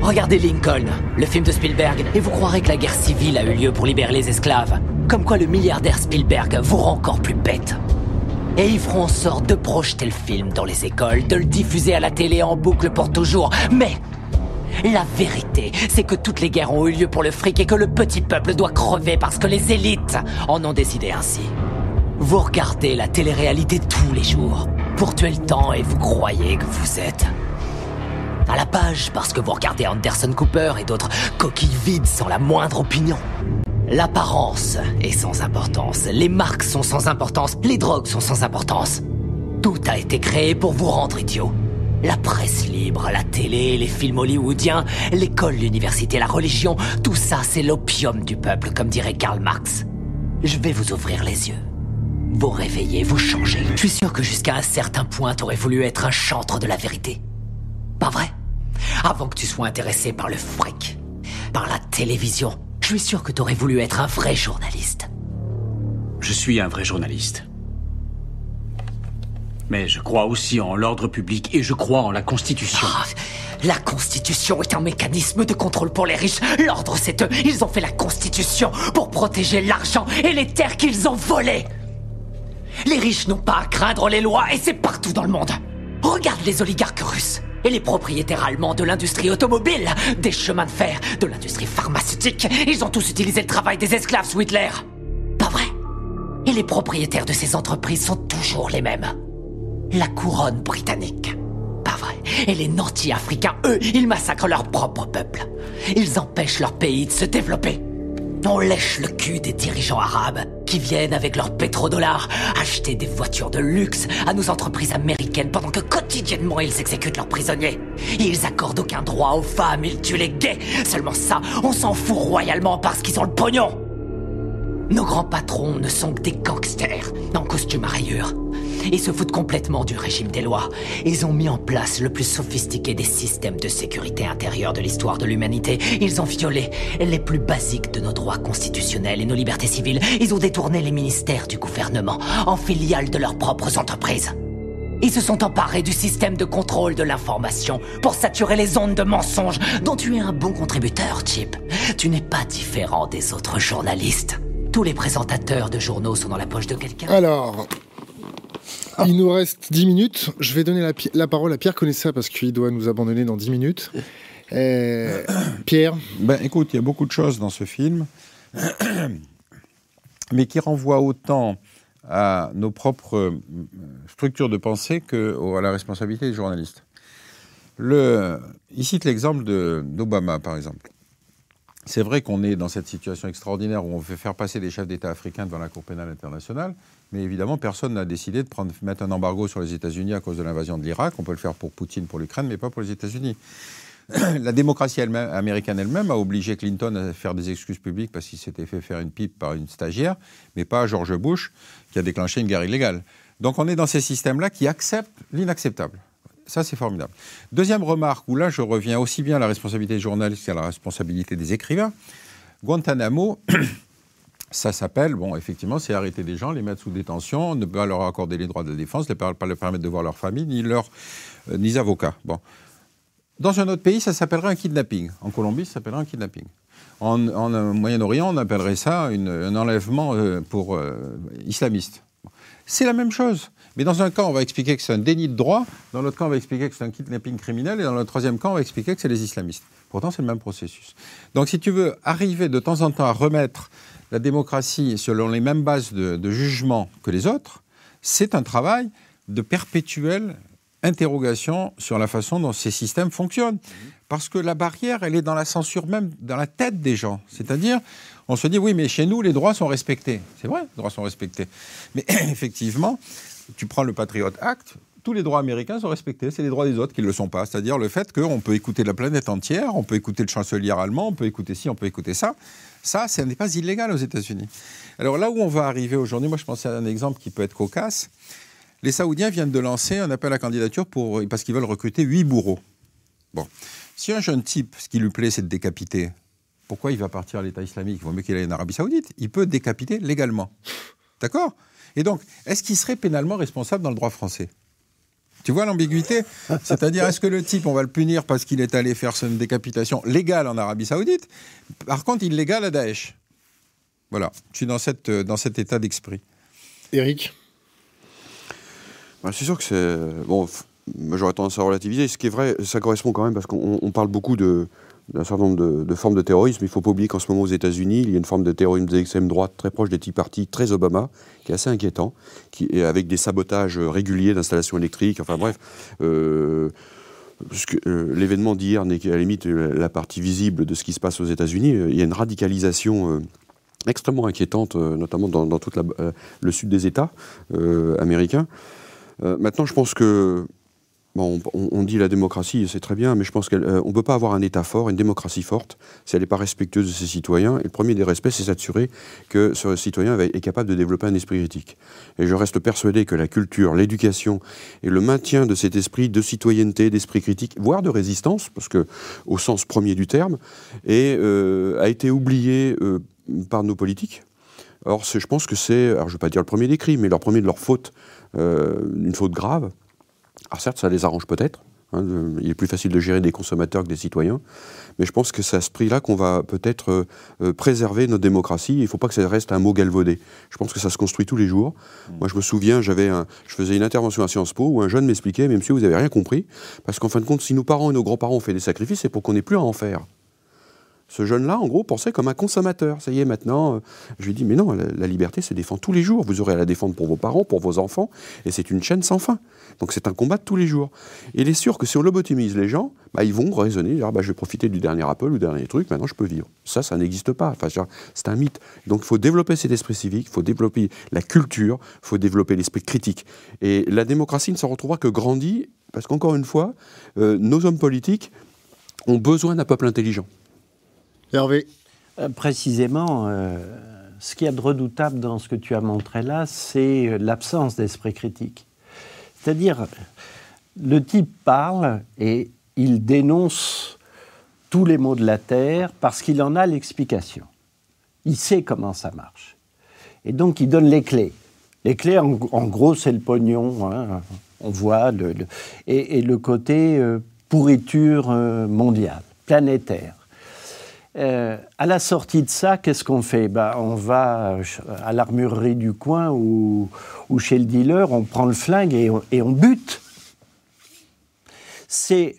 Speaker 5: Regardez Lincoln, le film de Spielberg, et vous croirez que la guerre civile a eu lieu pour libérer les esclaves. Comme quoi le milliardaire Spielberg vous rend encore plus bête. Et ils feront en sorte de projeter le film dans les écoles, de le diffuser à la télé en boucle pour toujours. Mais la vérité, c'est que toutes les guerres ont eu lieu pour le fric et que le petit peuple doit crever parce que les élites en ont décidé ainsi. Vous regardez la télé-réalité tous les jours pour tuer le temps et vous croyez que vous êtes à la page parce que vous regardez Anderson Cooper et d'autres coquilles vides sans la moindre opinion. L'apparence est sans importance, les marques sont sans importance, les drogues sont sans importance. Tout a été créé pour vous rendre idiot. La presse libre, la télé, les films hollywoodiens, l'école, l'université, la religion, tout ça c'est l'opium du peuple, comme dirait Karl Marx. Je vais vous ouvrir les yeux. Vous réveiller, vous changer. Je suis sûr que jusqu'à un certain point, t'aurais voulu être un chantre de la vérité. Pas vrai? Avant que tu sois intéressé par le fric, par la télévision, je suis sûr que t'aurais voulu être un vrai journaliste.
Speaker 6: Je suis un vrai journaliste. Mais je crois aussi en l'ordre public et je crois en la Constitution.
Speaker 5: Ah, la Constitution est un mécanisme de contrôle pour les riches. L'ordre, c'est eux. Ils ont fait la Constitution pour protéger l'argent et les terres qu'ils ont volées. Les riches n'ont pas à craindre les lois et c'est partout dans le monde. Regarde les oligarques russes et les propriétaires allemands de l'industrie automobile, des chemins de fer, de l'industrie pharmaceutique. Ils ont tous utilisé le travail des esclaves sous. Pas vrai? Et les propriétaires de ces entreprises sont toujours les mêmes. La couronne britannique. Pas vrai? Et les nantis africains, eux, ils massacrent leur propre peuple. Ils empêchent leur pays de se développer. On lèche le cul des dirigeants arabes qui viennent avec leurs pétrodollars acheter des voitures de luxe à nos entreprises américaines pendant que quotidiennement ils exécutent leurs prisonniers. Ils accordent aucun droit aux femmes, ils tuent les gays. Seulement ça, on s'en fout royalement parce qu'ils ont le pognon. Nos grands patrons ne sont que des gangsters en costume à rayures. Ils se foutent complètement du régime des lois. Ils ont mis en place le plus sophistiqué des systèmes de sécurité intérieure de l'histoire de l'humanité. Ils ont violé les plus basiques de nos droits constitutionnels et nos libertés civiles. Ils ont détourné les ministères du gouvernement en filiales de leurs propres entreprises. Ils se sont emparés du système de contrôle de l'information pour saturer les ondes de mensonges dont tu es un bon contributeur, Chip. Tu n'es pas différent des autres journalistes. Tous les présentateurs de journaux sont dans la poche de quelqu'un.
Speaker 1: Alors, il nous reste 10 minutes. Je vais donner la, parole à Pierre Conessa parce qu'il doit nous abandonner dans 10 minutes. Euh, Pierre,
Speaker 2: Ben, écoute, il y a beaucoup de choses dans ce film, mais qui renvoient autant à nos propres euh, structures de pensée que au- à la responsabilité des journalistes. Le, il cite l'exemple d'Obama, par exemple. C'est vrai qu'on est dans cette situation extraordinaire où on veut faire passer des chefs d'État africains devant la Cour pénale internationale, mais évidemment, personne n'a décidé de mettre un embargo sur les États-Unis à cause de l'invasion de l'Irak. On peut le faire pour Poutine, pour l'Ukraine, mais pas pour les États-Unis. la démocratie américaine elle-même a obligé Clinton à faire des excuses publiques parce qu'il s'était fait faire une pipe par une stagiaire, mais pas George Bush qui a déclenché une guerre illégale. Donc on est dans ces systèmes-là qui acceptent l'inacceptable. Ça, c'est formidable. Deuxième remarque, où là, je reviens aussi bien à la responsabilité des journalistes qu'à la responsabilité des écrivains. Guantanamo, ça s'appelle, bon, effectivement, c'est arrêter des gens, les mettre sous détention, ne pas leur accorder les droits de défense, ne pas leur permettre de voir leur famille, ni leurs euh, avocats. Bon. Dans un autre pays, ça s'appellerait un kidnapping. En Colombie, ça s'appellerait un kidnapping. En, en Moyen-Orient, on appellerait ça un enlèvement euh, pour euh, islamiste. C'est la même chose. Mais dans un cas, on va expliquer que c'est un déni de droit, dans l'autre cas, on va expliquer que c'est un kidnapping criminel, et dans le troisième cas, on va expliquer que c'est les islamistes. Pourtant, c'est le même processus. Donc, si tu veux arriver de temps en temps à remettre la démocratie selon les mêmes bases de, de jugement que les autres, c'est un travail de perpétuelle interrogation sur la façon dont ces systèmes fonctionnent. Parce que la barrière, elle est dans la censure même, dans la tête des gens. C'est-à-dire, on se dit, oui, mais chez nous, les droits sont respectés. C'est vrai, les droits sont respectés. Mais effectivement, tu prends le Patriot Act, tous les droits américains sont respectés, c'est les droits des autres qui ne le sont pas. C'est-à-dire le fait qu'on peut écouter la planète entière, on peut écouter le chancelier allemand, on peut écouter ci, on peut écouter ça. Ça, ce n'est pas illégal aux États-Unis. Alors là où on va arriver aujourd'hui, moi je pensais à un exemple qui peut être cocasse. Les Saoudiens viennent de lancer un appel à candidature pour, parce qu'ils veulent recruter huit bourreaux. Bon. Si un jeune type, ce qui lui plaît, c'est de décapiter, pourquoi il va partir à l'État islamique? Il vaut mieux qu'il aille en Arabie Saoudite. Il peut décapiter légalement. D'accord? Et donc, est-ce qu'il serait pénalement responsable dans le droit français? Tu vois l'ambiguïté? C'est-à-dire, est-ce que le type, on va le punir parce qu'il est allé faire une décapitation légale en Arabie Saoudite, par contre illégale à Daesh Voilà, je suis dans, cette, dans cet état d'esprit.
Speaker 1: Eric
Speaker 4: bah, C'est sûr que c'est. Bon, j'aurais tendance à relativiser. Ce qui est vrai, ça correspond quand même parce qu'on parle beaucoup de, d'un certain nombre de, formes de terrorisme. Il ne faut pas oublier qu'en ce moment aux États-Unis, il y a une forme de terrorisme d'extrême droite très proche des Tea Party, très Obama, qui est assez inquiétant, qui avec des sabotages réguliers d'installations électriques. Enfin bref. Euh, euh, l'événement d'hier n'est qu'à la limite la partie visible de ce qui se passe aux États-Unis. Il y a une radicalisation euh, extrêmement inquiétante, notamment dans, tout le sud des États américains. maintenant, je pense que on, dit la démocratie, c'est très bien, mais je pense qu'on euh, ne peut pas avoir un État fort, une démocratie forte, si elle n'est pas respectueuse de ses citoyens. Et le premier des respects, c'est s'assurer que ce citoyen est capable de développer un esprit critique. Et je reste persuadé que la culture, l'éducation et le maintien de cet esprit de citoyenneté, d'esprit critique, voire de résistance, parce que au sens premier du terme, euh, a été oublié euh, par nos politiques. Or, je pense que c'est, alors je ne vais pas dire le premier des crimes, mais le premier de leurs fautes, une faute grave. Alors certes, ça les arrange peut-être. Hein, il est plus facile de gérer des consommateurs que des citoyens. Mais je pense que c'est à ce prix-là qu'on va peut-être euh, euh, préserver notre démocratie. Il ne faut pas que ça reste un mot galvaudé. Je pense que ça se construit tous les jours. Mmh. Moi, je me souviens, j'avais je faisais une intervention à Sciences Po où un jeune m'expliquait, mais monsieur, vous n'avez rien compris. Parce qu'en fin de compte, si nos parents et nos grands-parents ont fait des sacrifices, c'est pour qu'on n'ait plus à en faire. Ce jeune-là, en gros, pensait comme un consommateur. Ça y est, maintenant, euh, je lui dis, mais non, la, liberté se défend tous les jours. Vous aurez à la défendre pour vos parents, pour vos enfants, et c'est une chaîne sans fin. Donc c'est un combat de tous les jours. Il est sûr que si on lobotomise les gens, bah, ils vont raisonner, dire, bah, je vais profiter du dernier Apple ou du dernier truc, maintenant je peux vivre. Ça, ça n'existe pas. Enfin, c'est un mythe. Donc il faut développer cet esprit civique, il faut développer la culture, il faut développer l'esprit critique. Et la démocratie ne s'en retrouvera que grandie, parce qu'encore une fois, euh, nos hommes politiques ont besoin d'un peuple intelligent.
Speaker 1: Hervé
Speaker 3: euh, Précisément, euh, ce qu'il y a de redoutable dans ce que tu as montré là, c'est euh, l'absence d'esprit critique. C'est-à-dire, le type parle et il dénonce tous les maux de la terre parce qu'il en a l'explication. Il sait comment ça marche. Et donc, il donne les clés. Les clés, en, gros, c'est le pognon. Hein. on voit et, le côté pourriture mondiale, planétaire. Euh, à la sortie de ça, qu'est-ce qu'on fait? Ben, On va euh, à l'armurerie du coin ou, chez le dealer, on prend le flingue et on, bute. C'est,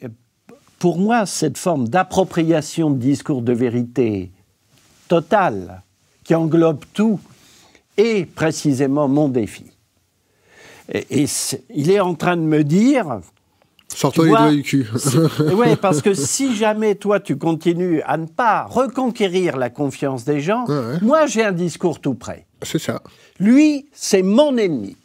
Speaker 3: pour moi, cette forme d'appropriation de discours de vérité totale, qui englobe tout, est précisément mon défi. Et il est en train de me dire,
Speaker 1: Sors-toi les doigts du cul.
Speaker 3: oui, parce que si jamais toi tu continues à ne pas reconquérir la confiance des gens, moi j'ai un discours tout prêt.
Speaker 1: C'est ça.
Speaker 3: Lui, c'est mon ennemi.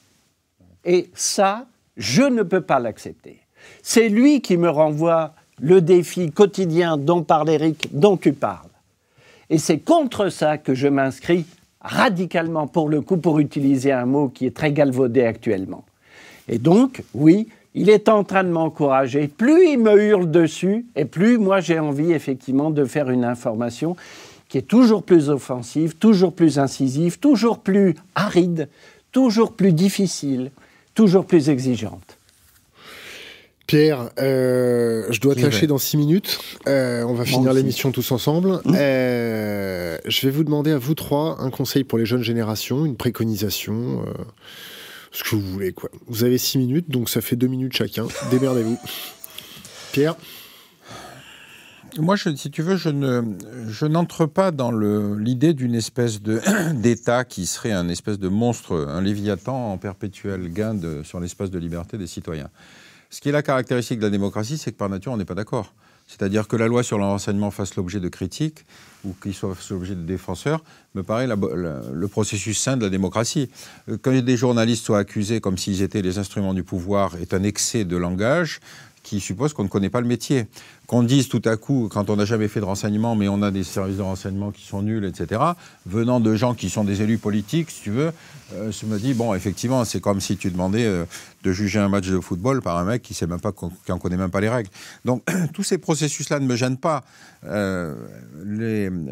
Speaker 3: Et ça, je ne peux pas l'accepter. C'est lui qui me renvoie le défi quotidien dont parle Eric, dont tu parles. Et c'est contre ça que je m'inscris radicalement, pour le coup, pour utiliser un mot qui est très galvaudé actuellement. Et donc, oui, il est en train de m'encourager. Plus il me hurle dessus, et plus moi j'ai envie effectivement de faire une information qui est toujours plus offensive, toujours plus incisive, toujours plus aride, toujours plus difficile, toujours plus exigeante.
Speaker 1: Pierre, euh, je dois te lâcher dans six minutes. Euh, on va finir l'émission tous ensemble. Mmh. Euh, je vais vous demander à vous trois un conseil pour les jeunes générations, une préconisation, ce que vous voulez. Quoi. Vous avez six minutes, donc ça fait deux minutes chacun. Démerdez-vous. Pierre
Speaker 2: moi, si tu veux, je, ne, je n'entre pas dans l'idée d'une espèce d'État qui serait un espèce de monstre, un léviathan en perpétuel gain sur l'espace de liberté des citoyens. Ce qui est la caractéristique de la démocratie, c'est que par nature, on n'est pas d'accord. C'est-à-dire que la loi sur l'enseignement fasse l'objet de critiques ou qu'il soit l'objet de défenseurs, me paraît le processus sain de la démocratie. Euh, quand des journalistes soient accusés comme s'ils étaient les instruments du pouvoir est un excès de langage qui suppose qu'on ne connaît pas le métier qu'on dise tout à coup, quand on n'a jamais fait de renseignement, mais on a des services de renseignement qui sont nuls, etc., venant de gens qui sont des élus politiques, si tu veux, euh, je me dis, bon, effectivement, c'est comme si tu demandais euh, de juger un match de football par un mec qui sait même pas, qui en connaît même pas les règles. Donc, tous ces processus-là ne me gênent pas. Euh,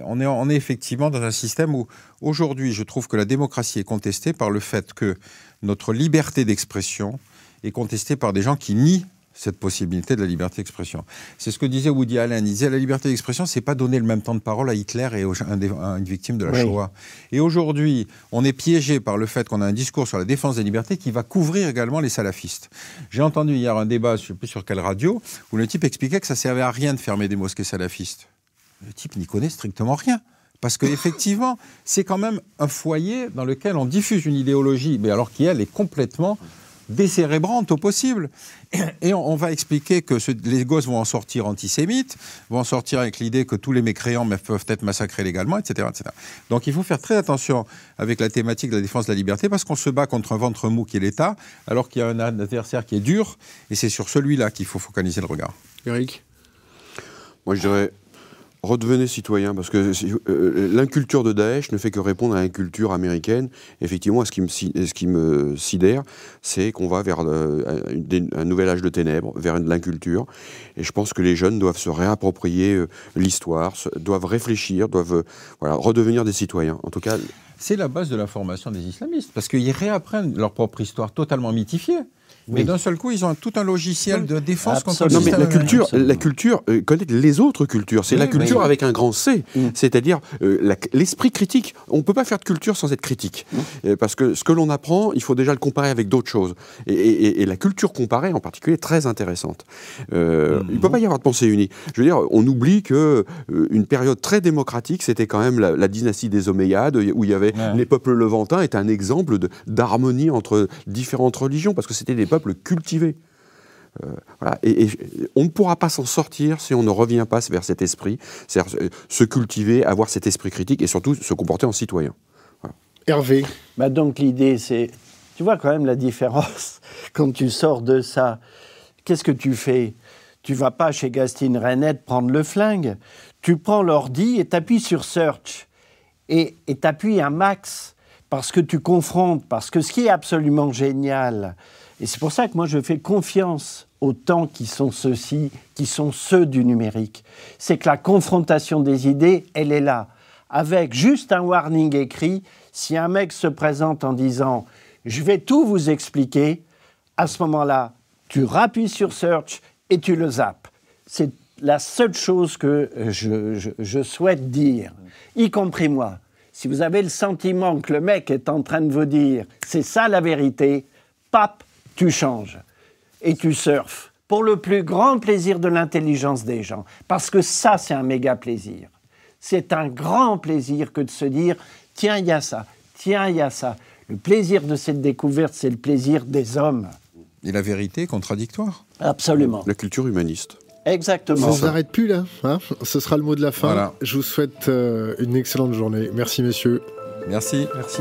Speaker 2: on est effectivement dans un système où, aujourd'hui, je trouve que la démocratie est contestée par le fait que notre liberté d'expression est contestée par des gens qui nient cette possibilité de la liberté d'expression. C'est ce que disait Woody Allen. Il disait la liberté d'expression, c'est pas donner le même temps de parole à Hitler et à une victime de la Shoah. Et aujourd'hui, on est piégé par le fait qu'on a un discours sur la défense des libertés qui va couvrir également les salafistes. J'ai entendu hier un débat, je ne sais plus sur quelle radio, où le type expliquait que ça servait à rien de fermer des mosquées salafistes. Le type n'y connaît strictement rien. Parce qu'effectivement, c'est quand même un foyer dans lequel on diffuse une idéologie, mais alors qui, elle, est complètement décérébrante au possible. Et on, va expliquer que les gosses vont en sortir antisémites, vont en sortir avec l'idée que tous les mécréants peuvent être massacrés légalement, etc., etc. Donc il faut faire très attention avec la thématique de la défense de la liberté parce qu'on se bat contre un ventre mou qui est l'État, alors qu'il y a un adversaire qui est dur, et c'est sur celui-là qu'il faut focaliser le regard.
Speaker 1: Eric?
Speaker 4: Moi je dirais redevenez citoyen, parce que euh, l'inculture de Daesh ne fait que répondre à l'inculture américaine. Effectivement, ce qui me, ce qui me sidère, c'est qu'on va vers euh, un, nouvel âge de ténèbres, vers l'inculture. Et je pense que les jeunes doivent se réapproprier euh, l'histoire, doivent réfléchir, doivent redevenir des citoyens. En tout cas.
Speaker 2: C'est la base de la formation des islamistes, parce qu'ils réapprennent leur propre histoire totalement mythifiée. Mais d'un seul coup, ils ont tout un logiciel de défense contre le
Speaker 4: Non, mais la culture, la culture euh, connaît les autres cultures. C'est la culture avec un grand C, mm. c'est-à-dire euh, l'esprit critique. On ne peut pas faire de culture sans être critique. Mm. Euh, parce que ce que l'on apprend, il faut déjà le comparer avec d'autres choses. Et, la culture comparée, en particulier, est très intéressante. Il ne peut pas y avoir de pensée unie. Je veux dire, on oublie que une période très démocratique, c'était quand même la, dynastie des Omeyyades, où il y avait les peuples levantins, est un exemple d'harmonie entre différentes religions, parce que c'était des peuples cultivé. Euh, voilà. et, on ne pourra pas s'en sortir si on ne revient pas vers cet esprit, c'est-à-dire euh, se cultiver, avoir cet esprit critique et surtout se comporter en citoyen.
Speaker 1: Hervé.
Speaker 3: Bah donc l'idée, c'est, tu vois quand même la différence quand tu sors de ça. Qu'est-ce que tu fais? Tu vas pas chez Gastine Renette prendre le flingue. Tu prends l'ordi et t'appuies sur Search et t'appuies un max parce que tu confrontes, parce que ce qui est absolument génial, et c'est pour ça que moi je fais confiance aux temps qui sont ceux-ci, qui sont ceux du numérique. C'est que la confrontation des idées, elle est là. Avec juste un warning écrit, si un mec se présente en disant je vais tout vous expliquer, à ce moment-là, tu rappuies sur search et tu le zappes. C'est la seule chose que je, je, souhaite dire, y compris moi. Si vous avez le sentiment que le mec est en train de vous dire c'est ça la vérité, pape, tu changes et tu surfes pour le plus grand plaisir de l'intelligence des gens. Parce que ça, c'est un méga plaisir. C'est un grand plaisir que de se dire, tiens, il y a ça, tiens, il y a ça. Le plaisir de cette découverte, c'est le plaisir des hommes.
Speaker 2: Et la vérité est contradictoire.
Speaker 3: Absolument.
Speaker 4: La culture humaniste.
Speaker 3: Exactement.
Speaker 1: Ça ne s'arrête plus là. hein Ce sera le mot de la fin.
Speaker 2: Voilà.
Speaker 1: Je vous souhaite euh, une excellente journée. Merci messieurs.
Speaker 2: Merci.
Speaker 3: Merci.